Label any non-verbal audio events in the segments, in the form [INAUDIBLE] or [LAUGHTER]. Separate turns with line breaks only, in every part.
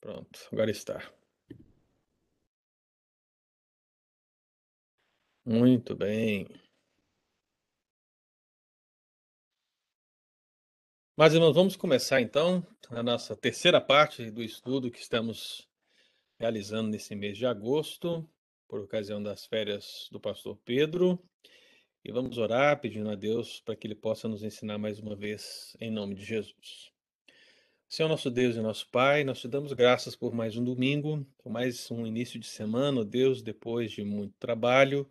Pronto, agora está. Muito bem. Mas, irmãos, vamos começar então a nossa terceira parte do estudo que estamos realizando nesse mês de agosto, por ocasião das férias do pastor Pedro. E vamos orar pedindo a Deus para que Ele possa nos ensinar mais uma vez, em nome de Jesus. Senhor nosso Deus e nosso Pai, nós te damos graças por mais um domingo, por mais um início de semana, ó Deus, depois de muito trabalho,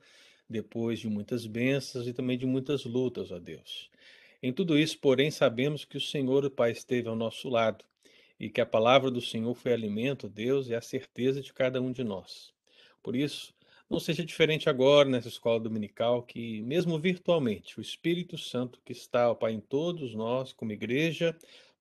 depois de muitas bênçãos e também de muitas lutas, ó Deus. Em tudo isso, porém, sabemos que o Senhor, o Pai, esteve ao nosso lado e que a palavra do Senhor foi alimento, Deus, e a certeza de cada um de nós. Por isso, não seja diferente agora nessa escola dominical, que, mesmo virtualmente, o Espírito Santo que está, ó Pai, em todos nós, como igreja,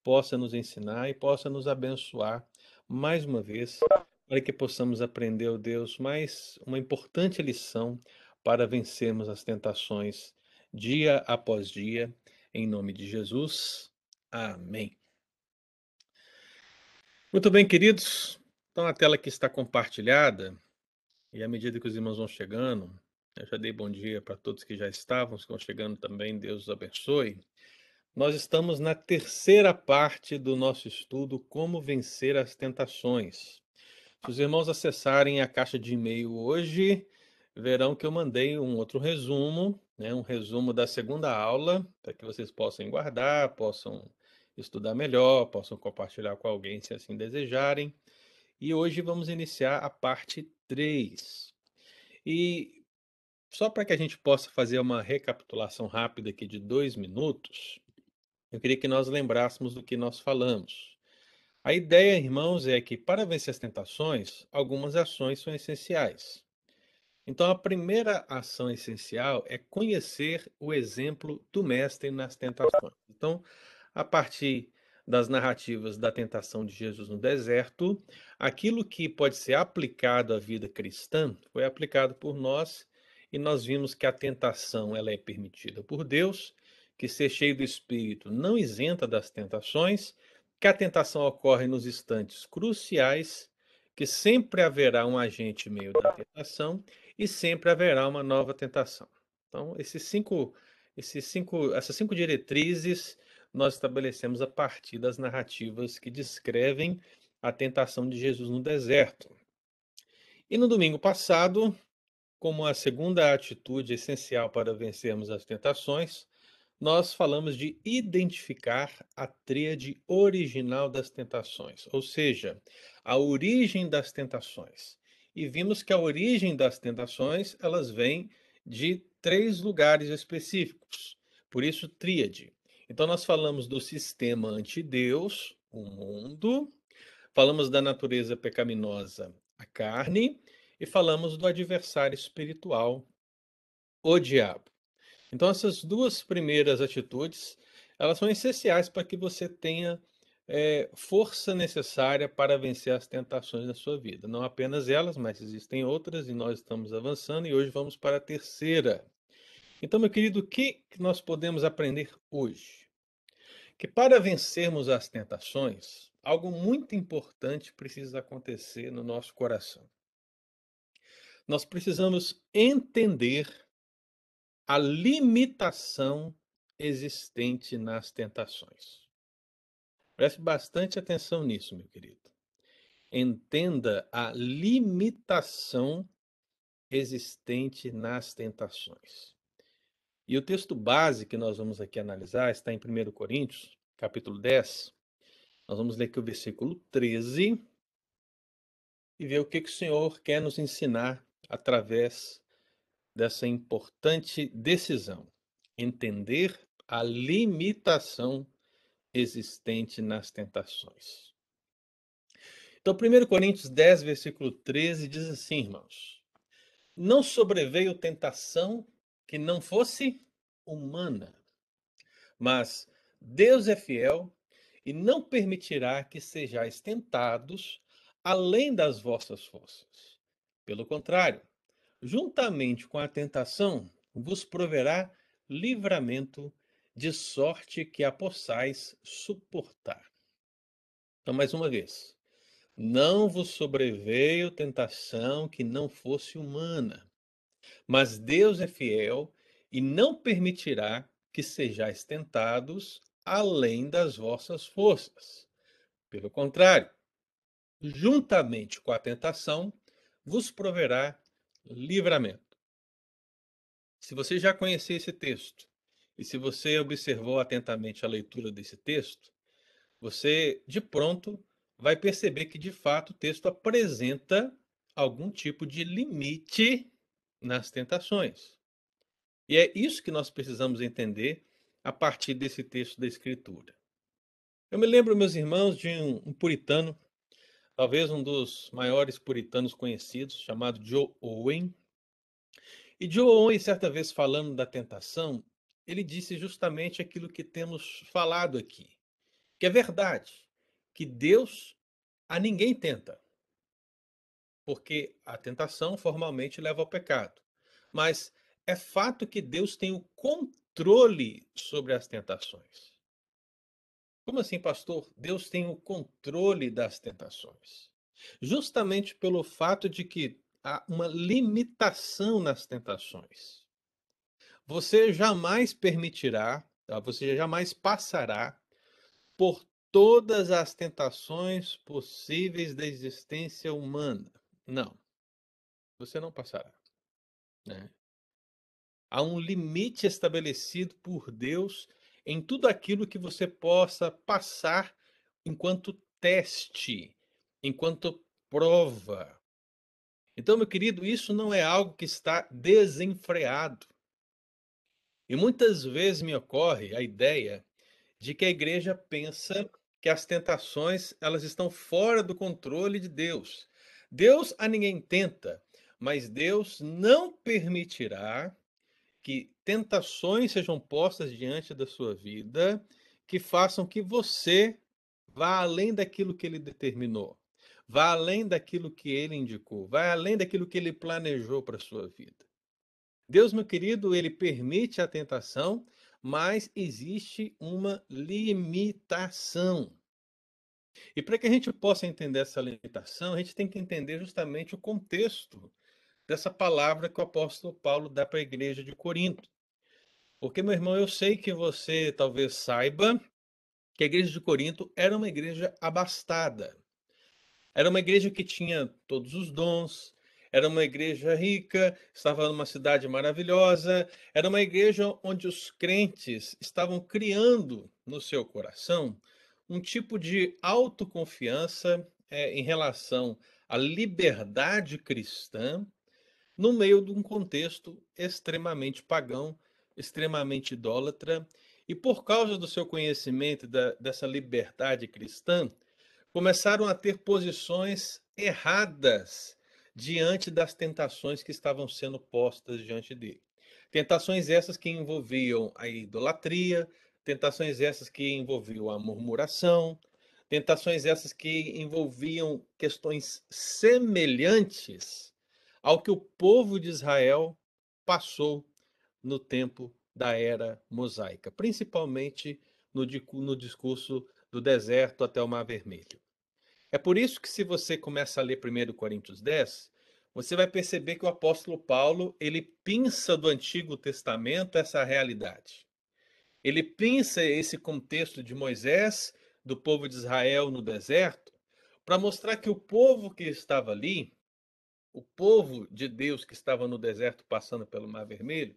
possa nos ensinar e possa nos abençoar mais uma vez, para que possamos aprender, ó Deus, mais uma importante lição para vencermos as tentações dia após dia, em nome de Jesus. Amém. Muito bem, queridos. Então a tela aqui está compartilhada e à medida que os irmãos vão chegando, eu já dei bom dia para todos que já estavam, que estão chegando também, Deus os abençoe. Nós estamos na terceira parte do nosso estudo Como Vencer as Tentações. Se os irmãos acessarem a caixa de e-mail hoje, verão que eu mandei um outro resumo, né, um resumo da segunda aula, para que vocês possam guardar, possam estudar melhor, possam compartilhar com alguém se assim desejarem. E hoje vamos iniciar a parte 3. E só para que a gente possa fazer uma recapitulação rápida aqui de dois minutos, eu queria que nós lembrássemos do que nós falamos. A ideia, irmãos, é que para vencer as tentações, algumas ações são essenciais. Então, a primeira ação essencial é conhecer o exemplo do Mestre nas tentações. Então, a partir das narrativas da tentação de Jesus no deserto, aquilo que pode ser aplicado à vida cristã foi aplicado por nós e nós vimos que a tentação ela é permitida por Deus que ser cheio do Espírito não isenta das tentações, que a tentação ocorre nos instantes cruciais, que sempre haverá um agente meio da tentação e sempre haverá uma nova tentação. Então, esses cinco, esses cinco, essas cinco diretrizes nós estabelecemos a partir das narrativas que descrevem a tentação de Jesus no deserto. E no domingo passado, como a segunda atitude essencial para vencermos as tentações, nós falamos de identificar a tríade original das tentações, ou seja, a origem das tentações. E vimos que a origem das tentações, elas vêm de três lugares específicos. Por isso, tríade. Então nós falamos do sistema anti-Deus, o mundo, falamos da natureza pecaminosa, a carne, e falamos do adversário espiritual, o diabo. Então essas duas primeiras atitudes, elas são essenciais para que você tenha é, força necessária para vencer as tentações da sua vida. Não apenas elas, mas existem outras e nós estamos avançando e hoje vamos para a terceira. Então, meu querido, o que nós podemos aprender hoje? Que para vencermos as tentações, algo muito importante precisa acontecer no nosso coração. Nós precisamos entender a limitação existente nas tentações. Preste bastante atenção nisso, meu querido. Entenda a limitação existente nas tentações. E o texto base que nós vamos aqui analisar está em 1 Coríntios, capítulo 10. Nós vamos ler aqui o versículo 13 e ver o que, que o Senhor quer nos ensinar através dessa importante decisão: entender a limitação existente nas tentações. Então, 1 Coríntios 10, versículo 13 diz assim, irmãos: Não sobreveio tentação que não fosse humana, mas Deus é fiel e não permitirá que sejais tentados além das vossas forças. Pelo contrário, juntamente com a tentação, vos proverá livramento, de sorte que a possais suportar. Então, mais uma vez, Não vos sobreveio tentação que não fosse humana, mas Deus é fiel e não permitirá que sejais tentados além das vossas forças. Pelo contrário, juntamente com a tentação, vos proverá livramento. Se você já conhecia esse texto e se você observou atentamente a leitura desse texto, você de pronto vai perceber que de fato o texto apresenta algum tipo de limite nas tentações. E é isso que nós precisamos entender a partir desse texto da Escritura. Eu me lembro, meus irmãos, de um, um puritano, talvez um dos maiores puritanos conhecidos, chamado Joe Owen. E Joe Owen, certa vez falando da tentação, ele disse justamente aquilo que temos falado aqui, que é verdade, que Deus a ninguém tenta, porque a tentação formalmente leva ao pecado. Mas é fato que Deus tem o controle sobre as tentações. Como assim, pastor? Deus tem o controle das tentações. Justamente pelo fato de que há uma limitação nas tentações. Você jamais permitirá, tá? você jamais passará por todas as tentações possíveis da existência humana. Não. Você não passará. Né? Há um limite estabelecido por Deus em tudo aquilo que você possa passar enquanto teste, enquanto prova. Então, meu querido, isso não é algo que está desenfreado. E muitas vezes me ocorre a ideia de que a igreja pensa que as tentações elas estão fora do controle de Deus. Deus a ninguém tenta, mas Deus não permitirá que tentações sejam postas diante da sua vida que façam que você vá além daquilo que ele determinou, vá além daquilo que ele indicou, vá além daquilo que ele planejou para a sua vida. Deus, meu querido, ele permite a tentação, mas existe uma limitação. E para que a gente possa entender essa limitação, a gente tem que entender justamente o contexto dessa palavra que o apóstolo Paulo dá para a igreja de Corinto. Porque, meu irmão, eu sei que você talvez saiba que a igreja de Corinto era uma igreja abastada. Era uma igreja que tinha todos os dons, era uma igreja rica, estava numa cidade maravilhosa, era uma igreja onde os crentes estavam criando no seu coração um tipo de autoconfiança é, em relação à liberdade cristã no meio de um contexto extremamente pagão, extremamente idólatra, e por causa do seu conhecimento da, dessa liberdade cristã, começaram a ter posições erradas diante das tentações que estavam sendo postas diante dele. Tentações essas que envolviam a idolatria, tentações essas que envolviam a murmuração, tentações essas que envolviam questões semelhantes ao que o povo de Israel passou no tempo da era mosaica, principalmente no, no discurso do deserto até o Mar Vermelho. É por isso que se você começa a ler 1 Coríntios 10, você vai perceber que o apóstolo Paulo, ele pinça do Antigo Testamento essa realidade. Ele pinça esse contexto de Moisés, do povo de Israel no deserto, para mostrar que o povo que estava ali o povo de Deus que estava no deserto passando pelo Mar Vermelho,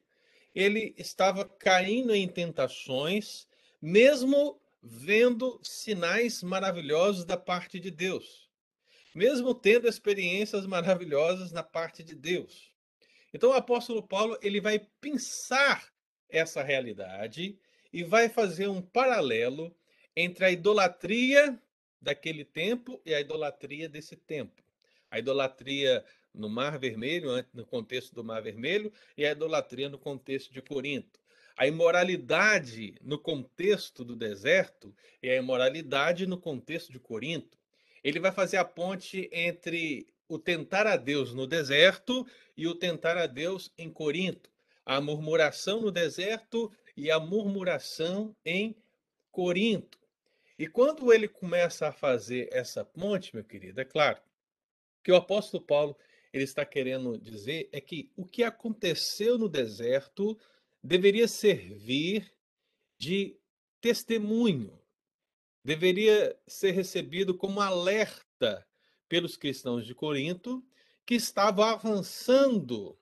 ele estava caindo em tentações, mesmo vendo sinais maravilhosos da parte de Deus, mesmo tendo experiências maravilhosas na parte de Deus. Então o apóstolo Paulo ele vai pensar essa realidade e vai fazer um paralelo entre a idolatria daquele tempo e a idolatria desse tempo. A idolatria no Mar Vermelho, no contexto do Mar Vermelho, e a idolatria no contexto de Corinto. A imoralidade no contexto do deserto e a imoralidade no contexto de Corinto. Ele vai fazer a ponte entre o tentar a Deus no deserto e o tentar a Deus em Corinto. A murmuração no deserto e a murmuração em Corinto. E quando ele começa a fazer essa ponte, meu querido, é claro que o apóstolo Paulo ele está querendo dizer é que o que aconteceu no deserto deveria servir de testemunho, deveria ser recebido como alerta pelos cristãos de Corinto que estavam avançando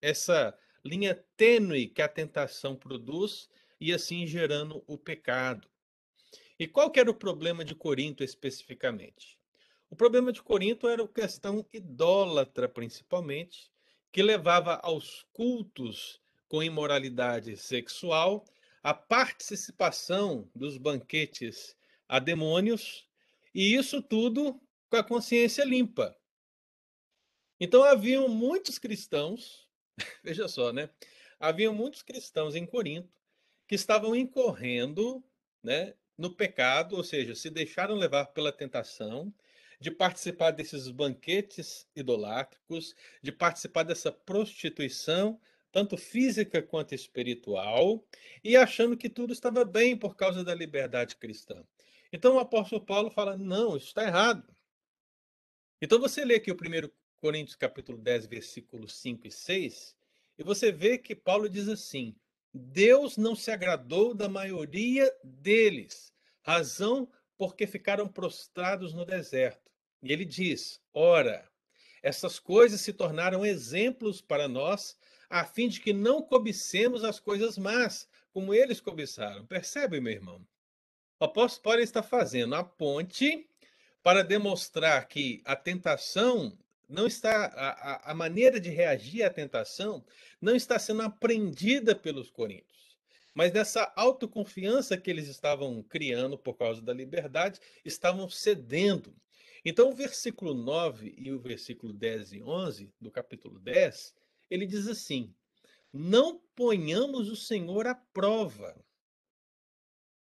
essa linha tênue que a tentação produz e assim gerando o pecado. E qual que era o problema de Corinto especificamente? O problema de Corinto era a questão idólatra, principalmente, que levava aos cultos com imoralidade sexual, a participação dos banquetes a demônios, e isso tudo com a consciência limpa. Então haviam muitos cristãos, [LAUGHS] veja só, né? Haviam muitos cristãos em Corinto que estavam incorrendo, né, no pecado, ou seja, se deixaram levar pela tentação de participar desses banquetes idolátricos, de participar dessa prostituição, tanto física quanto espiritual, e achando que tudo estava bem por causa da liberdade cristã. Então o apóstolo Paulo fala: não, isso está errado. Então você lê aqui o 1 Coríntios capítulo 10, versículos 5 e 6, e você vê que Paulo diz assim: Deus não se agradou da maioria deles, razão porque ficaram prostrados no deserto. E ele diz: Ora, essas coisas se tornaram exemplos para nós, a fim de que não cobicemos as coisas más, como eles cobiçaram. Percebe, meu irmão? O apóstolo Paulo está fazendo a ponte para demonstrar que a tentação não está a, a, maneira de reagir à tentação não está sendo aprendida pelos coríntios, mas nessa autoconfiança que eles estavam criando por causa da liberdade, estavam cedendo. Então, o versículo 9 e o versículo 10 e 11 do capítulo 10, ele diz assim: Não ponhamos o Senhor à prova.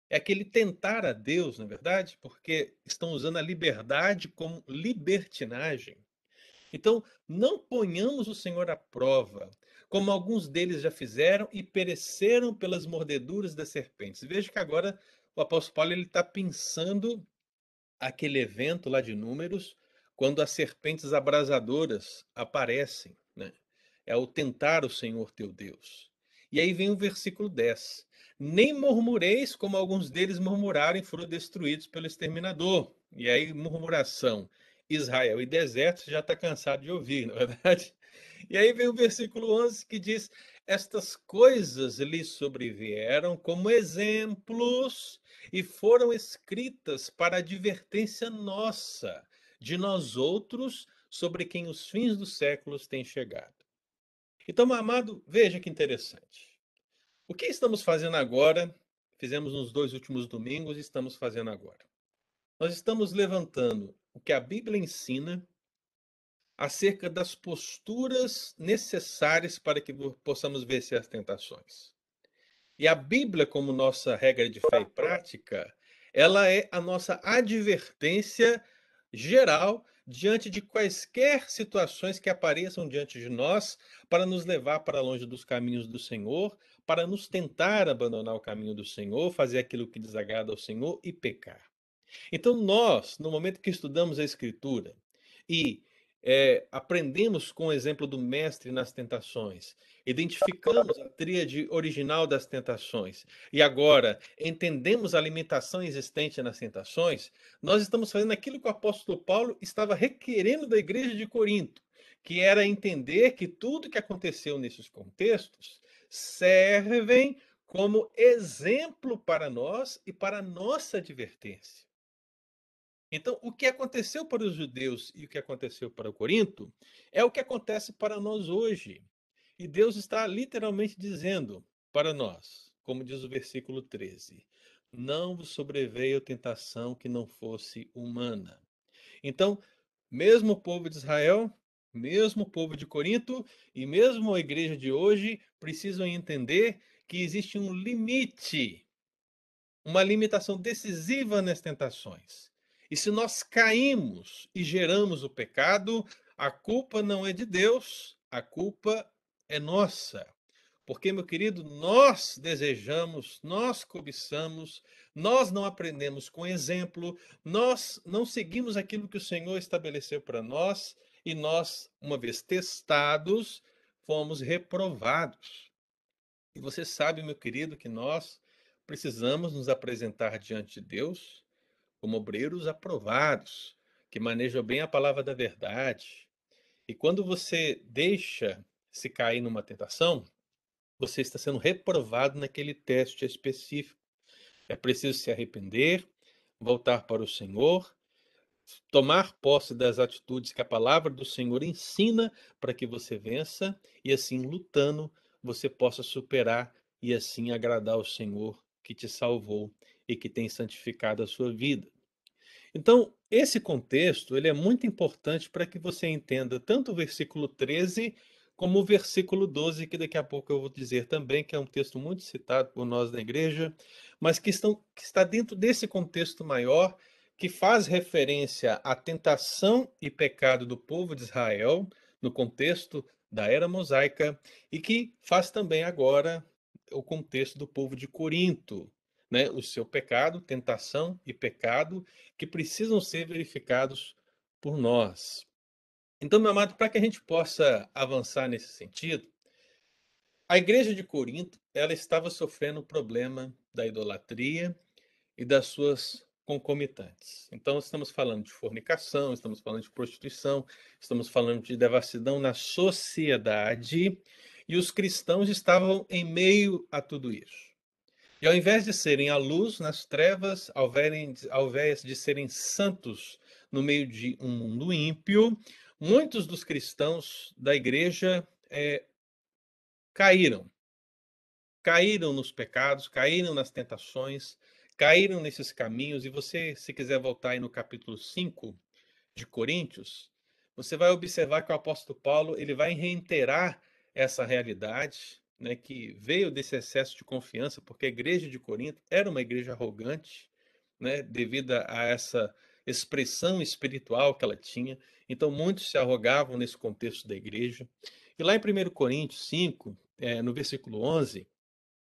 É aquele tentar a Deus, na é verdade, porque estão usando a liberdade como libertinagem. Então, não ponhamos o Senhor à prova, como alguns deles já fizeram e pereceram pelas mordeduras das serpentes. Veja que agora o apóstolo Paulo está pensando aquele evento lá de Números, quando as serpentes abrasadoras aparecem. Né? É o tentar o Senhor teu Deus. E aí vem o versículo 10. Nem murmureis como alguns deles murmuraram e foram destruídos pelo exterminador. E aí, murmuração Israel e deserto, já está cansado de ouvir, não é verdade? E aí vem o versículo 11 que diz: Estas coisas lhe sobrevieram como exemplos e foram escritas para advertência nossa, de nós outros, sobre quem os fins dos séculos têm chegado. Então, meu amado, veja que interessante. O que estamos fazendo agora, fizemos nos dois últimos domingos e estamos fazendo agora. Nós estamos levantando o que a Bíblia ensina acerca das posturas necessárias para que possamos vencer as tentações. E a Bíblia, como nossa regra de fé e prática, ela é a nossa advertência geral diante de quaisquer situações que apareçam diante de nós para nos levar para longe dos caminhos do Senhor, para nos tentar abandonar o caminho do Senhor, fazer aquilo que desagrada ao Senhor e pecar. Então, nós, no momento que estudamos a Escritura e é, aprendemos com o exemplo do Mestre nas tentações, identificamos a tríade original das tentações e agora entendemos a limitação existente nas tentações, nós estamos fazendo aquilo que o apóstolo Paulo estava requerendo da igreja de Corinto, que era entender que tudo que aconteceu nesses contextos servem como exemplo para nós e para nossa advertência. Então, o que aconteceu para os judeus e o que aconteceu para o Corinto é o que acontece para nós hoje. E Deus está literalmente dizendo para nós, como diz o versículo 13: Não vos sobreveio tentação que não fosse humana. Então, mesmo o povo de Israel, mesmo o povo de Corinto e mesmo a igreja de hoje precisam entender que existe um limite, uma limitação decisiva nas tentações. E se nós caímos e geramos o pecado, a culpa não é de Deus, a culpa é nossa. Porque, meu querido, nós desejamos, nós cobiçamos, nós não aprendemos com exemplo, nós não seguimos aquilo que o Senhor estabeleceu para nós e nós, uma vez testados, fomos reprovados. E você sabe, meu querido, que nós precisamos nos apresentar diante de Deus como obreiros aprovados, que manejam bem a palavra da verdade. E quando você deixa se cair numa tentação, você está sendo reprovado naquele teste específico. É preciso se arrepender, voltar para o Senhor, tomar posse das atitudes que a palavra do Senhor ensina para que você vença e assim lutando você possa superar e assim agradar o Senhor que te salvou e que tem santificado a sua vida. Então, esse contexto ele é muito importante para que você entenda tanto o versículo 13 como o versículo 12, que daqui a pouco eu vou dizer também, que é um texto muito citado por nós na igreja, mas que, estão, que está dentro desse contexto maior, que faz referência à tentação e pecado do povo de Israel, no contexto da era mosaica, e que faz também agora o contexto do povo de Corinto, né? o seu pecado, tentação e pecado, que precisam ser verificados por nós. Então, meu amado, para que a gente possa avançar nesse sentido, a igreja de Corinto, ela estava sofrendo o problema da idolatria e das suas concomitantes. Então, estamos falando de fornicação, estamos falando de prostituição, estamos falando de devassidão na sociedade, e os cristãos estavam em meio a tudo isso. E ao invés de serem a luz nas trevas, ao invés de serem santos no meio de um mundo ímpio, muitos dos cristãos da igreja é, caíram. Caíram nos pecados, caíram nas tentações, caíram nesses caminhos. E você, se quiser voltar aí no capítulo 5 de Coríntios, você vai observar que o apóstolo Paulo ele vai reiterar essa realidade, né, que veio desse excesso de confiança, porque a igreja de Corinto era uma igreja arrogante, né, devido a essa expressão espiritual que ela tinha. Então, muitos se arrogavam nesse contexto da igreja. E lá em 1 Coríntios 5, é, no versículo 11,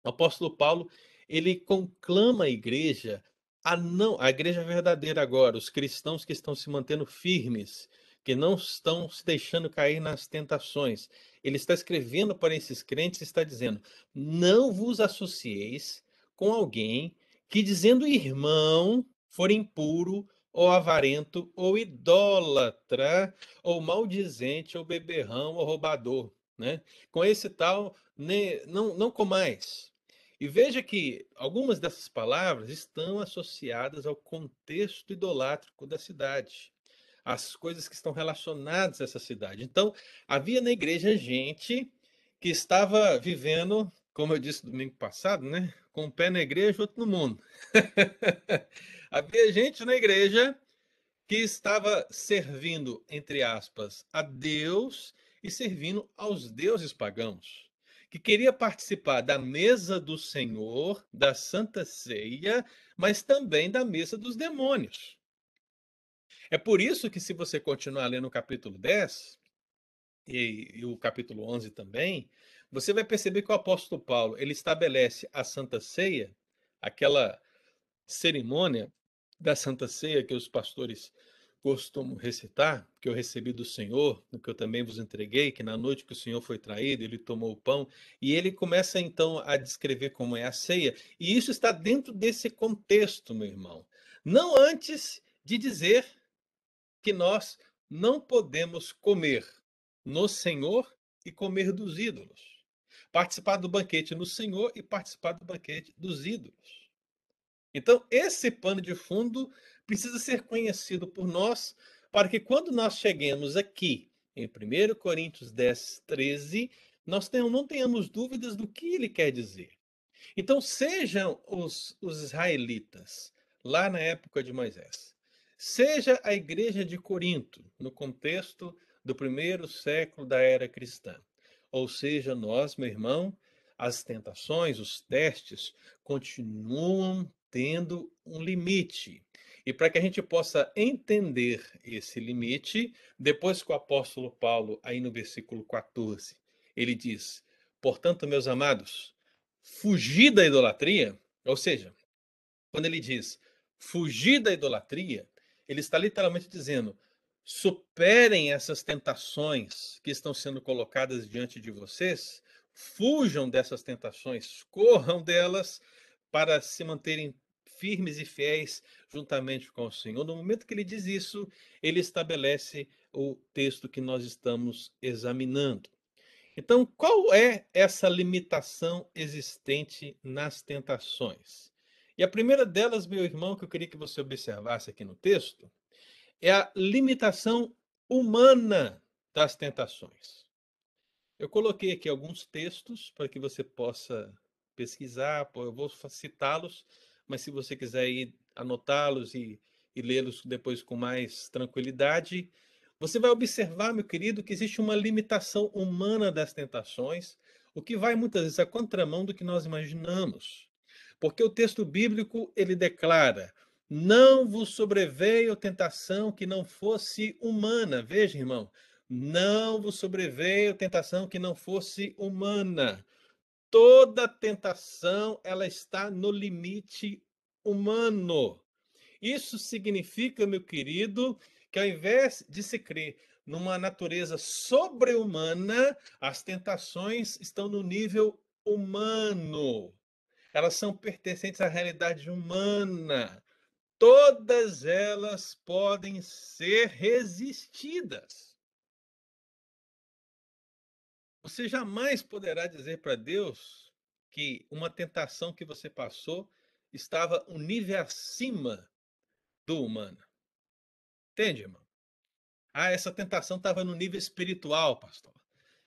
o apóstolo Paulo ele conclama a igreja a não a igreja verdadeira agora, os cristãos que estão se mantendo firmes, que não estão se deixando cair nas tentações. Ele está escrevendo para esses crentes, está dizendo: "Não vos associeis com alguém que dizendo irmão for impuro ou avarento, ou idólatra, ou maldizente, ou beberrão, ou roubador. Né? Com esse tal, ne, não, não comais. E veja que algumas dessas palavras estão associadas ao contexto idolátrico da cidade, as coisas que estão relacionadas a essa cidade. Então, havia na igreja gente que estava vivendo, como eu disse domingo passado, né? com um pé na igreja outro no mundo. [LAUGHS] Havia gente na igreja que estava servindo, entre aspas, a Deus e servindo aos deuses pagãos, que queria participar da mesa do Senhor, da Santa Ceia, mas também da mesa dos demônios. É por isso que, se você continuar lendo o capítulo 10, e, e, o capítulo 11 também, você vai perceber que o apóstolo Paulo ele estabelece a Santa Ceia, aquela cerimônia da Santa Ceia que os pastores costumam recitar, que eu recebi do Senhor, no que eu também vos entreguei, que na noite que o Senhor foi traído, ele tomou o pão, e ele começa então a descrever como é a ceia, e isso está dentro desse contexto, meu irmão. Não antes de dizer que nós não podemos comer no Senhor e comer dos ídolos participar do banquete no Senhor e participar do banquete dos ídolos. Então, esse pano de fundo precisa ser conhecido por nós, para que quando nós cheguemos aqui, em 1 Coríntios 10, 13, nós não tenhamos dúvidas do que ele quer dizer. Então, sejam os, os israelitas, lá na época de Moisés, seja a igreja de Corinto, no contexto do primeiro século da era cristã, ou seja, nós, meu irmão, as tentações, os testes continuam tendo um limite. E para que a gente possa entender esse limite, depois que o apóstolo Paulo, aí no versículo 14, ele diz: Portanto, meus amados, fugir da idolatria, ou seja, quando ele diz fugir da idolatria, ele está literalmente dizendo: superem essas tentações que estão sendo colocadas diante de vocês, fujam dessas tentações, corram delas para se manterem firmes e fiéis juntamente com o Senhor. No momento que ele diz isso, ele estabelece o texto que nós estamos examinando. Então, qual é essa limitação existente nas tentações? E a primeira delas, meu irmão, que eu queria que você observasse aqui no texto, é a limitação humana das tentações. Eu coloquei aqui alguns textos para que você possa pesquisar, eu vou citá-los, mas se você quiser anotá-los e, e lê-los depois com mais tranquilidade, você vai observar, meu querido, que existe uma limitação humana das tentações, o que vai muitas vezes à contramão do que nós imaginamos. Porque o texto bíblico ele declara: não vos sobreveio tentação que não fosse humana. Veja, irmão, não vos sobreveio tentação que não fosse humana. Toda tentação ela está no limite humano. Isso significa, meu querido, que ao invés de se crer numa natureza sobre-humana, as tentações estão no nível humano. Elas são pertencentes à realidade humana. Todas elas podem ser resistidas. Você jamais poderá dizer para Deus que uma tentação que você passou estava um nível acima do humano. Entende, irmão? Ah, essa tentação estava no nível espiritual, pastor.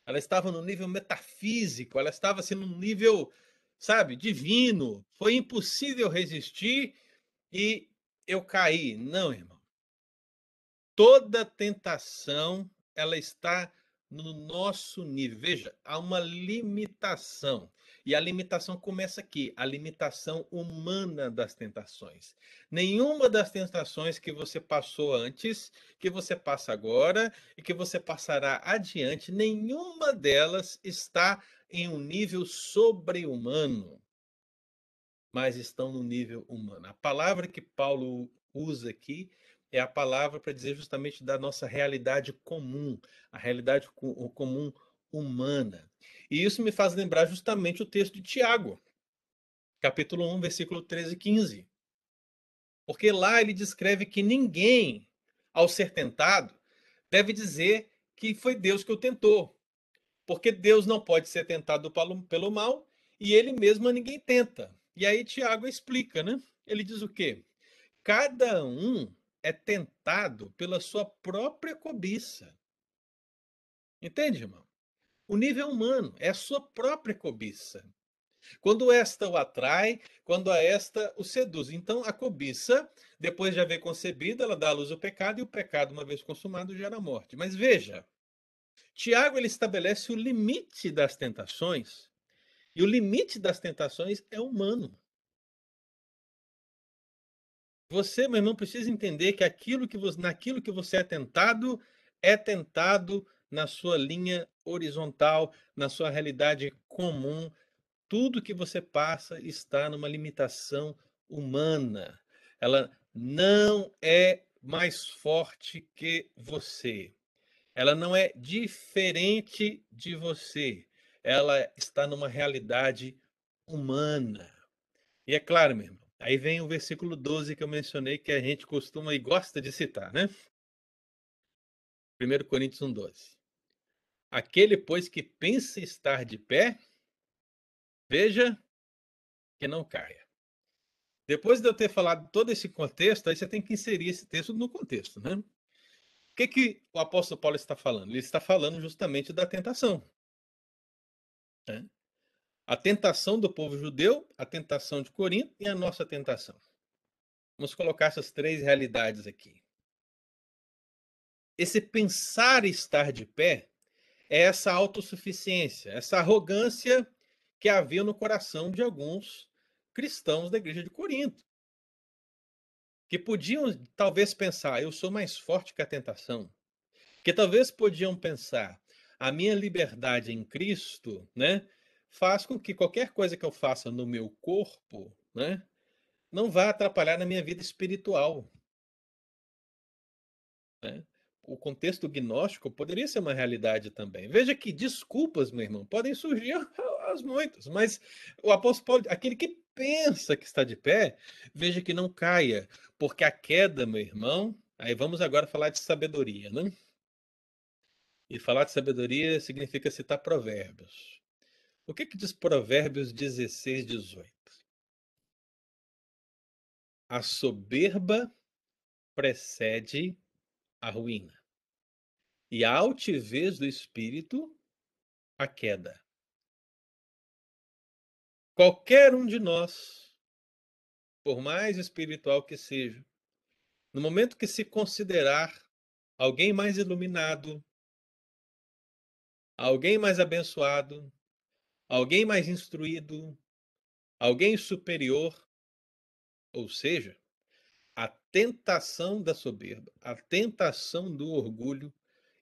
Ela estava no nível metafísico, ela estava assim no nível, sabe, divino. Foi impossível resistir e eu caí. Não, irmão. Toda tentação, ela está no nosso nível. Veja, há uma limitação. E a limitação começa aqui, a limitação humana das tentações. Nenhuma das tentações que você passou antes, que você passa agora e que você passará adiante, nenhuma delas está em um nível sobre-humano, mas estão no nível humano. A palavra que Paulo usa aqui é a palavra para dizer justamente da nossa realidade comum, a realidade comum humana. E isso me faz lembrar justamente o texto de Tiago, capítulo 1, versículo 13 e 15. Porque lá ele descreve que ninguém, ao ser tentado, deve dizer que foi Deus que o tentou. Porque Deus não pode ser tentado pelo mal e ele mesmo a ninguém tenta. E aí Tiago explica, né? Ele diz o quê? Cada um é tentado pela sua própria cobiça. Entende, irmão? O nível humano é a sua própria cobiça. Quando esta o atrai, quando a esta o seduz. Então, a cobiça, depois de haver concebido, ela dá à luz ao pecado, e o pecado, uma vez consumado, gera morte. Mas veja, Tiago ele estabelece o limite das tentações, e o limite das tentações é humano. Você, meu irmão, precisa entender que aquilo que você, naquilo que você é tentado, é tentado na sua linha horizontal, na sua realidade comum. Tudo que você passa está numa limitação humana. Ela não é mais forte que você. Ela não é diferente de você. Ela está numa realidade humana. E é claro, meu irmão, aí vem o versículo 12 que eu mencionei, que a gente costuma e gosta de citar, né? 1 Coríntios 1, 12. Aquele, pois, que pensa estar de pé, veja que não caia. Depois de eu ter falado todo esse contexto, aí você tem que inserir esse texto no contexto, né? O que, que o apóstolo Paulo está falando? Ele está falando justamente da tentação. Né? A tentação do povo judeu, a tentação de Corinto e a nossa tentação. Vamos colocar essas três realidades aqui. Esse pensar estar de pé é essa autossuficiência, essa arrogância que havia no coração de alguns cristãos da igreja de Corinto. Que podiam talvez pensar, eu sou mais forte que a tentação. Que talvez podiam pensar, a minha liberdade em Cristo, né, faz com que qualquer coisa que eu faça no meu corpo, né, não vá atrapalhar na minha vida espiritual. Né? O contexto gnóstico poderia ser uma realidade também. Veja que desculpas, meu irmão, podem surgir [LAUGHS] as muitas, mas o apóstolo aquele que pensa que está de pé, veja que não caia, porque a queda, meu irmão, aí vamos agora falar de sabedoria, né? E falar de sabedoria significa citar provérbios. O que, que diz Provérbios 16, 18? A soberba precede a ruína, e a altivez do espírito, a queda. Qualquer um de nós, por mais espiritual que seja, no momento que se considerar alguém mais iluminado, alguém mais abençoado, alguém mais instruído, alguém superior, ou seja, a tentação da soberba, a tentação do orgulho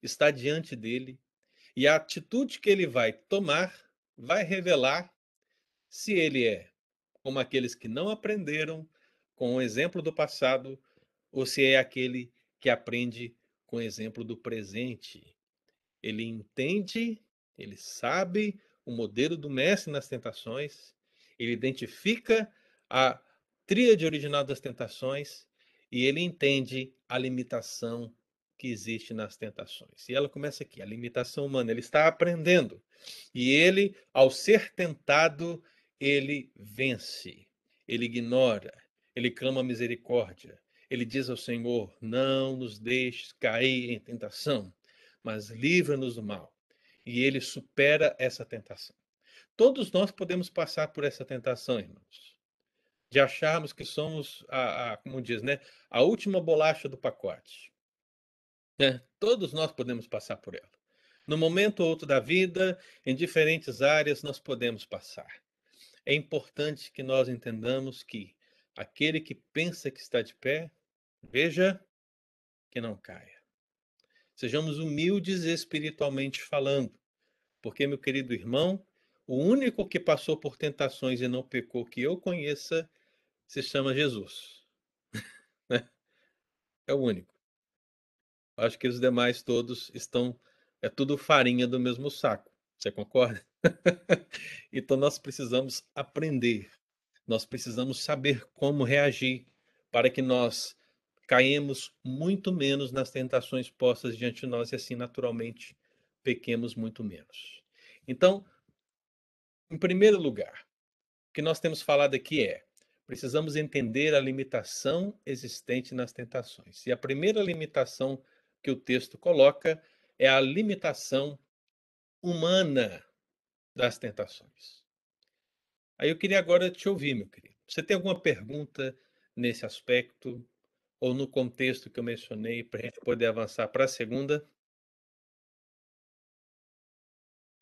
está diante dele e a atitude que ele vai tomar vai revelar se ele é como aqueles que não aprenderam com o exemplo do passado ou se é aquele que aprende com o exemplo do presente. Ele entende, ele sabe o modelo do mestre nas tentações, ele identifica a tríade original das tentações e ele entende a limitação que existe nas tentações. E ela começa aqui, a limitação humana. Ele está aprendendo. E ele, ao ser tentado, ele vence. Ele ignora. Ele clama misericórdia. Ele diz ao Senhor: Não nos deixes cair em tentação, mas livra-nos do mal e ele supera essa tentação. Todos nós podemos passar por essa tentação, irmãos, de acharmos que somos, a, a como diz, né, a última bolacha do pacote. Né? Todos nós podemos passar por ela. No momento ou outro da vida, em diferentes áreas, nós podemos passar. É importante que nós entendamos que aquele que pensa que está de pé, veja que não caia. Sejamos humildes espiritualmente falando, porque, meu querido irmão, o único que passou por tentações e não pecou que eu conheça se chama Jesus. [LAUGHS] Né? é o único. Acho que os demais todos estão. É tudo farinha do mesmo saco. Você concorda? [LAUGHS] então nós precisamos aprender. Nós precisamos saber como reagir para que nós caímos muito menos nas tentações postas diante de nós e assim naturalmente pequemos muito menos. Então, em primeiro lugar, o que nós temos falado aqui é precisamos entender a limitação existente nas tentações. E a primeira limitação que o texto coloca é a limitação humana das tentações. Aí eu queria agora te ouvir, meu querido. Você tem alguma pergunta nesse aspecto? ou no contexto que eu mencionei, para a gente poder avançar para a segunda?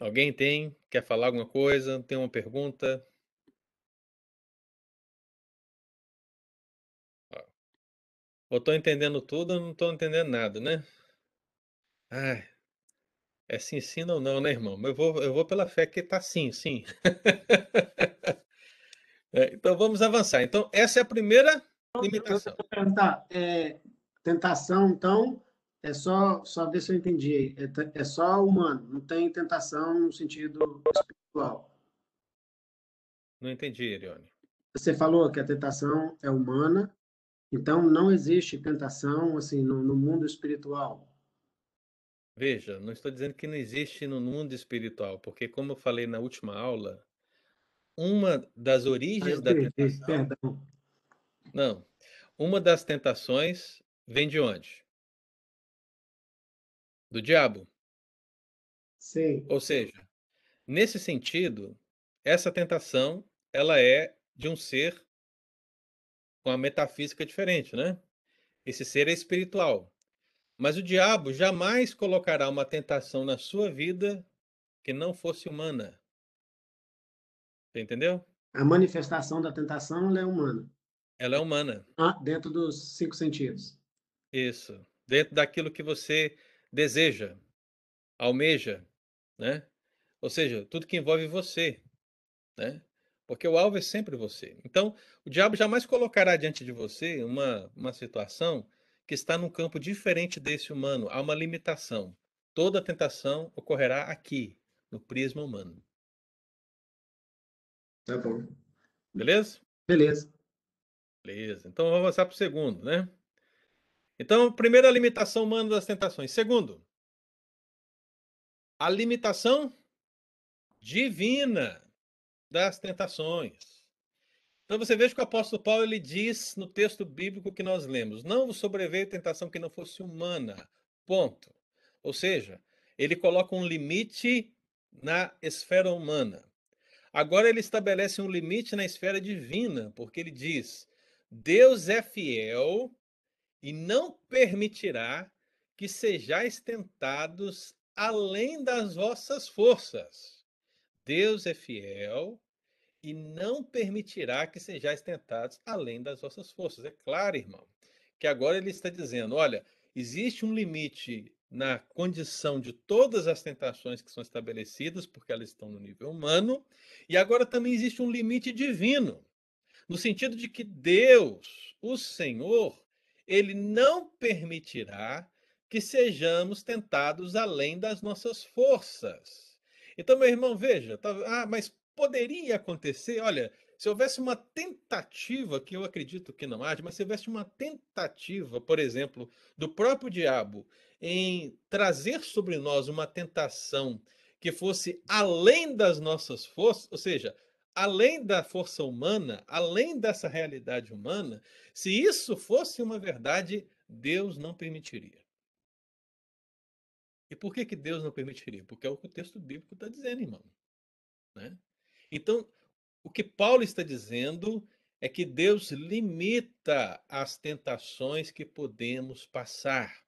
Alguém tem? Quer falar alguma coisa? Tem uma pergunta? Ou estou entendendo tudo ou não estou entendendo nada, né? Ai, é sim, sim ou não, né, irmão? Eu vou, eu vou pela fé que está sim, sim. [LAUGHS] é, então vamos avançar. Então, essa é a primeira Limitação. Eu
perguntar, é, tentação, então, é só, só ver se eu entendi. É, é só humano, não tem tentação no sentido espiritual.
Não entendi, Irione.
Você falou que a tentação é humana, então não existe tentação assim no, no mundo espiritual.
Veja, não estou dizendo que não existe no mundo espiritual, porque como eu falei na última aula, uma das origens ah, da tentação. Não. Uma das tentações vem de onde? Do diabo.
Sim.
Ou seja, nesse sentido, essa tentação ela é de um ser com a metafísica diferente, né? Esse ser é espiritual. Mas o diabo jamais colocará uma tentação na sua vida que não fosse humana. Você entendeu?
A manifestação da tentação é humana.
Ela é humana.
Ah, dentro dos cinco sentidos.
Isso. Dentro daquilo que você deseja, almeja, né? Ou seja, tudo que envolve você. né? Porque o alvo é sempre você. Então, o diabo jamais colocará diante de você uma, uma situação que está num campo diferente desse humano. Há uma limitação. Toda tentação ocorrerá aqui, no prisma humano.
Tá bom.
Beleza?
Beleza.
Beleza. Então vamos avançar para o segundo, né? Então, primeiro, a limitação humana das tentações. Segundo, a limitação divina das tentações. Então você veja que o apóstolo Paulo ele diz no texto bíblico que nós lemos: Não vos sobreveio tentação que não fosse humana. Ponto. Ou seja, ele coloca um limite na esfera humana. Agora ele estabelece um limite na esfera divina, porque ele diz: Deus é fiel e não permitirá que sejais tentados além das vossas forças. Deus é fiel e não permitirá que sejais tentados além das vossas forças. É claro, irmão, que agora ele está dizendo: olha, existe um limite na condição de todas as tentações que são estabelecidas, porque elas estão no nível humano, e agora também existe um limite divino, no sentido de que Deus, o Senhor, ele não permitirá que sejamos tentados além das nossas forças. Então, meu irmão, veja, tá, ah, mas poderia acontecer, olha, se houvesse uma tentativa, que eu acredito que não haja, mas se houvesse uma tentativa, por exemplo, do próprio diabo em trazer sobre nós uma tentação que fosse além das nossas forças, ou seja, além da força humana, além dessa realidade humana, se isso fosse uma verdade, Deus não permitiria. E por que, que Deus não permitiria? Porque é o que o texto bíblico está dizendo, irmão. Né? Então, o que Paulo está dizendo é que Deus limita as tentações que podemos passar.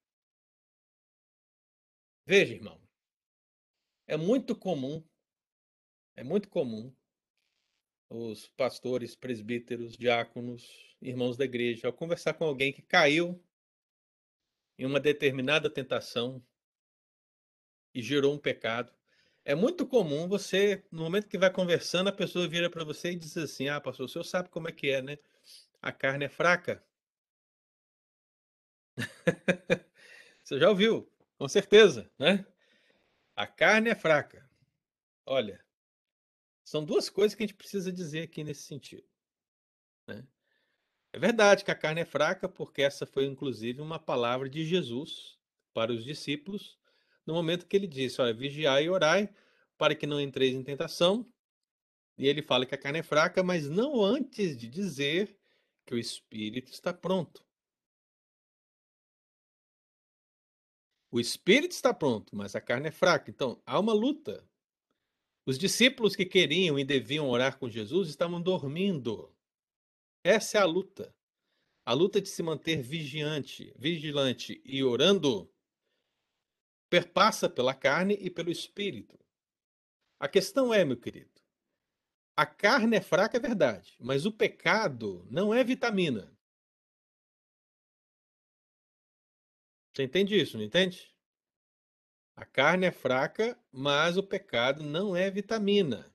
Veja, irmão, é muito comum, é muito comum os pastores, presbíteros, diáconos, irmãos da igreja, ao conversar com alguém que caiu em uma determinada tentação e gerou um pecado, é muito comum você, no momento que vai conversando, a pessoa vira para você e diz assim: Ah, pastor, o senhor sabe como é que é, né? A carne é fraca. [LAUGHS] você já ouviu, com certeza, né? A carne é fraca. Olha, são duas coisas que a gente precisa dizer aqui nesse sentido. Né? É verdade que a carne é fraca, porque essa foi inclusive uma palavra de Jesus para os discípulos, no momento que ele disse: Olha, vigiai e orai para que não entreis em tentação. E ele fala que a carne é fraca, mas não antes de dizer que o espírito está pronto. O espírito está pronto, mas a carne é fraca. Então, há uma luta os discípulos que queriam e deviam orar com Jesus estavam dormindo. Essa é a luta. A luta de se manter vigiante, vigilante e orando perpassa pela carne e pelo espírito. A questão é, meu querido, a carne é fraca, é verdade, mas o pecado não é vitamina. Você entende isso, não entende? A carne é fraca, mas o pecado não é vitamina.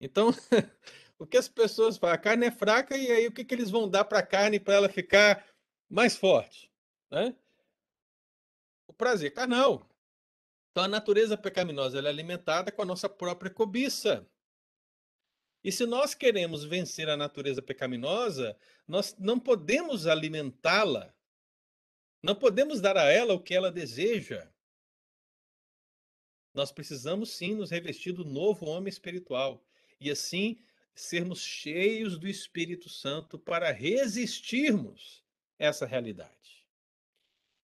Então, [LAUGHS] o que as pessoas falam? A carne é fraca e aí o que, que eles vão dar para a carne para ela ficar mais forte? Né? O prazer carnal. Então, a natureza pecaminosa é alimentada com a nossa própria cobiça. E se nós queremos vencer a natureza pecaminosa, nós não podemos alimentá-la. Não podemos dar a ela o que ela deseja nós precisamos sim nos revestir do novo homem espiritual e assim sermos cheios do Espírito Santo para resistirmos essa realidade.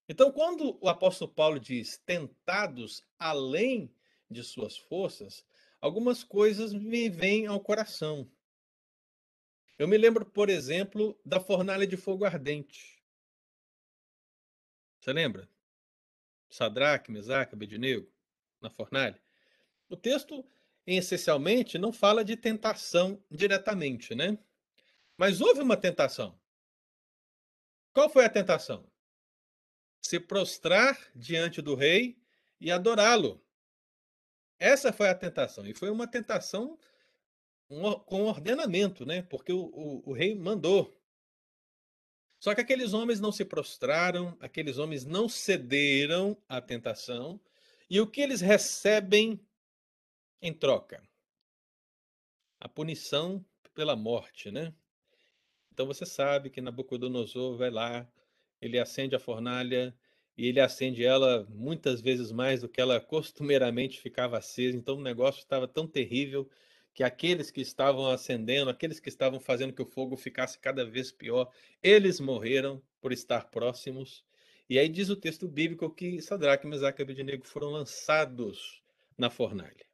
Então, quando o apóstolo Paulo diz tentados além de suas forças, algumas coisas me vêm ao coração. Eu me lembro, por exemplo, da fornalha de fogo ardente. Você lembra? Sadraque, Mesaque, Abednego? na fornalha. O texto, essencialmente, não fala de tentação diretamente, né? Mas houve uma tentação. Qual foi a tentação? Se prostrar diante do rei e adorá-lo. Essa foi a tentação. E foi uma tentação com ordenamento, né? Porque o, o, o rei mandou. Só que aqueles homens não se prostraram, aqueles homens não cederam à tentação, e o que eles recebem em troca? A punição pela morte, né? Então você sabe que Nabucodonosor vai lá, ele acende a fornalha e ele acende ela muitas vezes mais do que ela [LAUGHS] costumeiramente ficava acesa. Então o negócio estava tão terrível que aqueles que estavam acendendo, aqueles que estavam fazendo que o fogo ficasse cada vez pior, eles morreram por estar próximos. E aí diz o texto bíblico que Sadraque, Mesaque e Abednego foram lançados na fornalha.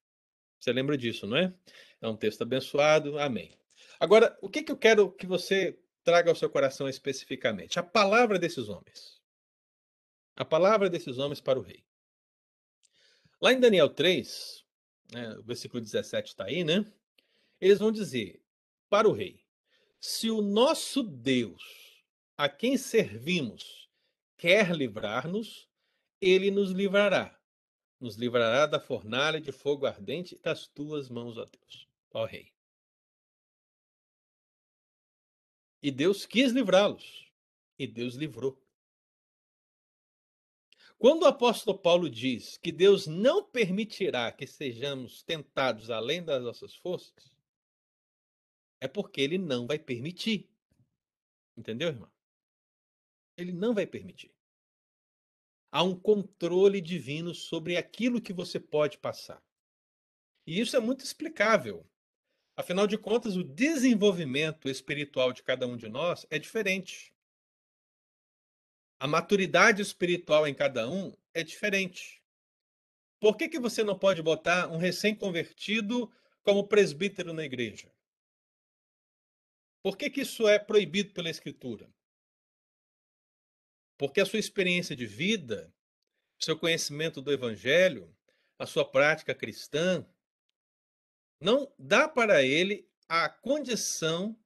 Você lembra disso, não é? É um texto abençoado. Amém. Agora, o que, que eu quero que você traga ao seu coração especificamente? A palavra desses homens. A palavra desses homens para o rei. Lá em Daniel 3, né, o versículo 17 está aí, né? Eles vão dizer para o rei: se o nosso Deus, a quem servimos, quer livrar-nos, ele nos livrará. Nos livrará da fornalha de fogo ardente das tuas mãos, ó Deus, ó Rei. E Deus quis livrá-los, e Deus livrou. Quando o apóstolo Paulo diz que Deus não permitirá que sejamos tentados além das nossas forças, é porque ele não vai permitir. Entendeu, irmão? Ele não vai permitir. Há um controle divino sobre aquilo que você pode passar. E isso é muito explicável. Afinal de contas, o desenvolvimento espiritual de cada um de nós é diferente. A maturidade espiritual em cada um é diferente. Por que, que você não pode botar um recém-convertido como presbítero na igreja? Por que, que isso é proibido pela Escritura? Porque a sua experiência de vida, seu conhecimento do Evangelho, a sua prática cristã, não dá para ele a condição,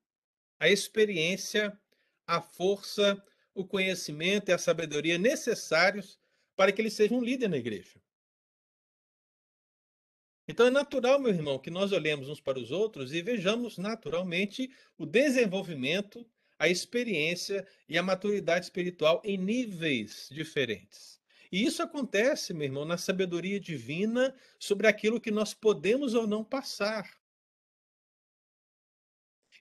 a experiência, a força o conhecimento e a sabedoria necessários para que ele seja um líder na igreja. Então é natural, meu irmão, que nós olhemos uns para os outros e vejamos naturalmente o desenvolvimento, a experiência e a maturidade espiritual em níveis diferentes. E isso acontece, meu irmão, na sabedoria divina sobre aquilo que nós podemos ou não passar.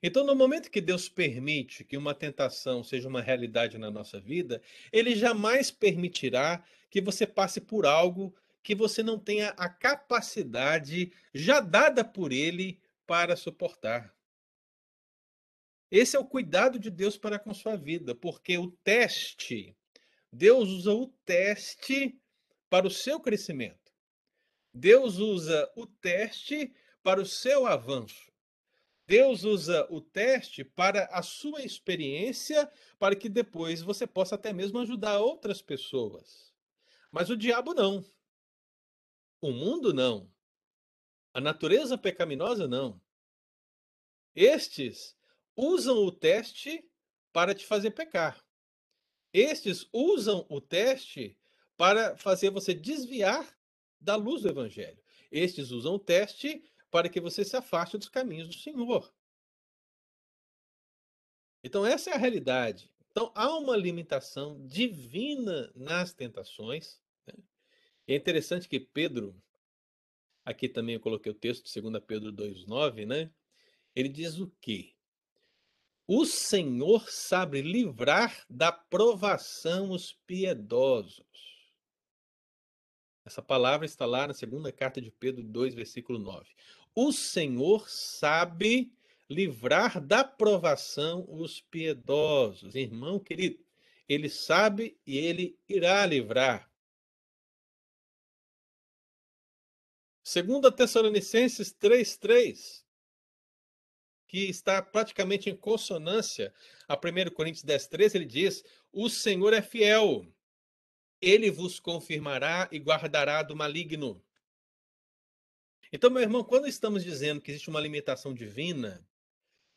Então, no momento que Deus permite que uma tentação seja uma realidade na nossa vida, Ele jamais permitirá que você passe por algo que você não tenha a capacidade já dada por Ele para suportar. Esse é o cuidado de Deus para com sua vida, porque o teste, Deus usa o teste para o seu crescimento. Deus usa o teste para o seu avanço. Deus usa o teste para a sua experiência, para que depois você possa até mesmo ajudar outras pessoas. Mas o diabo não. O mundo não. A natureza pecaminosa não. Estes usam o teste para te fazer pecar. Estes usam o teste para fazer você desviar da luz do evangelho. Estes usam o teste para que você se afaste dos caminhos do Senhor. Então, essa é a realidade. Então, há uma limitação divina nas tentações. Né? é interessante que Pedro, aqui também eu coloquei o texto de 2 Pedro 2,9, né? Ele diz o quê? O Senhor sabe livrar da provação os piedosos essa palavra está lá na segunda carta de Pedro 2, versículo 9. O Senhor sabe livrar da provação os piedosos. Irmão querido, ele sabe e ele irá livrar. Segunda Tessalonicenses 3:3, que está praticamente em consonância a 1 Coríntios 10:13, ele diz: "O Senhor é fiel, ele vos confirmará e guardará do maligno. Então, meu irmão, quando estamos dizendo que existe uma limitação divina,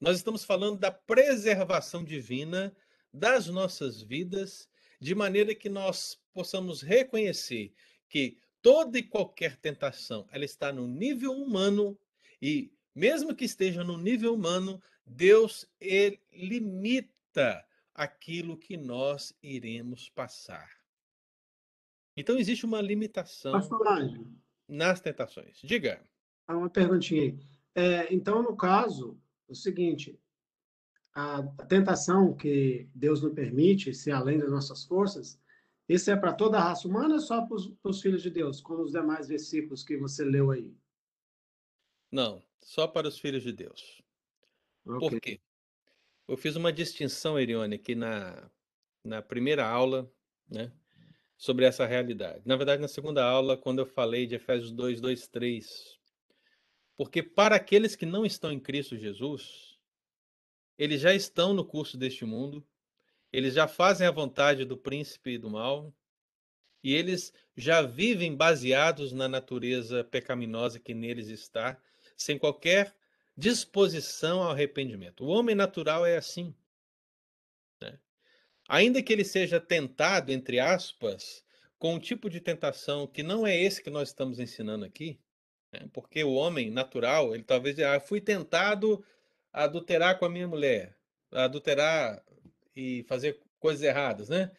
nós estamos falando da preservação divina das nossas vidas, de maneira que nós possamos reconhecer que toda e qualquer tentação ela está no nível humano e mesmo que esteja no nível humano, Deus limita aquilo que nós iremos passar. Então existe uma limitação nas tentações. Diga.
Há uma perguntinha aí. É, então, no caso, é o seguinte, a tentação que Deus nos permite ser além das nossas forças, esse é para toda a raça humana ou só para os filhos de Deus, como os demais versículos que você leu aí?
Não, só para os filhos de Deus. Okay. Por quê? Eu fiz uma distinção, Erione, aqui na, na primeira aula, né, sobre essa realidade. Na verdade, na segunda aula, quando eu falei de Efésios 2, 2, 3. Porque para aqueles que não estão em Cristo Jesus, eles já estão no curso deste mundo, eles já fazem a vontade do príncipe do mal, e eles já vivem baseados na natureza pecaminosa que neles está, sem qualquer disposição ao arrependimento. O homem natural é assim. Né? Ainda que ele seja tentado, entre aspas, com um tipo de tentação que não é esse que nós estamos ensinando aqui, né? porque o homem natural, ele talvez ah, fui tentado a adulterar com a minha mulher, a adulterar e fazer coisas erradas, né?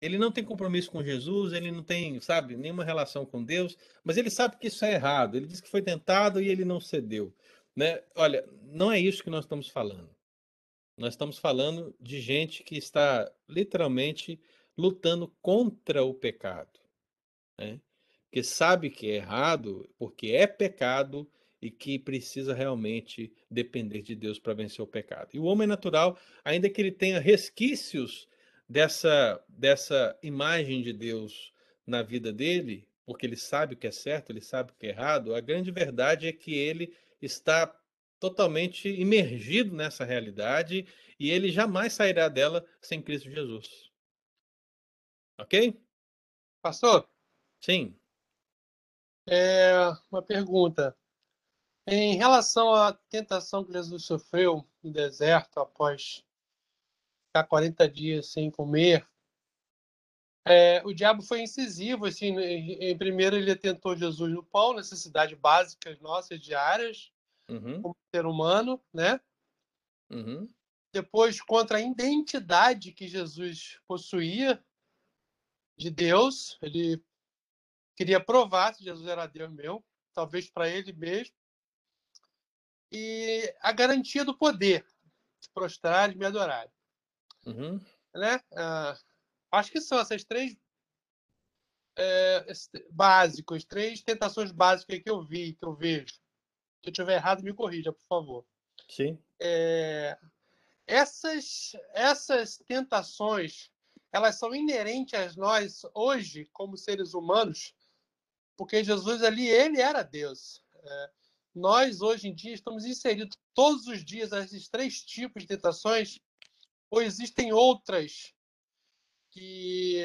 Ele não tem compromisso com Jesus, ele não tem, sabe, nenhuma relação com Deus, mas ele sabe que isso é errado. Ele diz que foi tentado e ele não cedeu. Né? Olha, não é isso que nós estamos falando. Nós estamos falando de gente que está literalmente lutando contra o pecado, né? que sabe que é errado, porque é pecado e que precisa realmente depender de Deus para vencer o pecado. E o homem natural, ainda que ele tenha resquícios dessa, dessa imagem de Deus na vida dele, porque ele sabe o que é certo, ele sabe o que é errado, a grande verdade é que ele está totalmente imergido nessa realidade e ele jamais sairá dela sem Cristo Jesus. Ok?
Pastor?
Sim.
É uma pergunta. Em relação à tentação que Jesus sofreu no deserto após ficar 40 dias sem comer, é, o diabo foi incisivo. Assim, em primeiro, ele tentou Jesus no pão, necessidades básicas nossas, diárias, uhum. como ser humano, né? Uhum. Depois, contra a identidade que Jesus possuía de Deus, ele queria provar se Jesus era Deus meu, talvez para ele mesmo. E a garantia do poder, de prostrar e me adorar. Uhum. Né? Uh, acho que são essas três é, básicos, três tentações básicas que eu vi, que eu vejo. Se eu estiver errado, me corrija, por favor.
Sim.
É, essas, essas tentações, elas são inerentes a nós hoje, como seres humanos, porque Jesus ali, ele era Deus. É, nós, hoje em dia, estamos inseridos todos os dias nesses três tipos de tentações, ou existem outras que,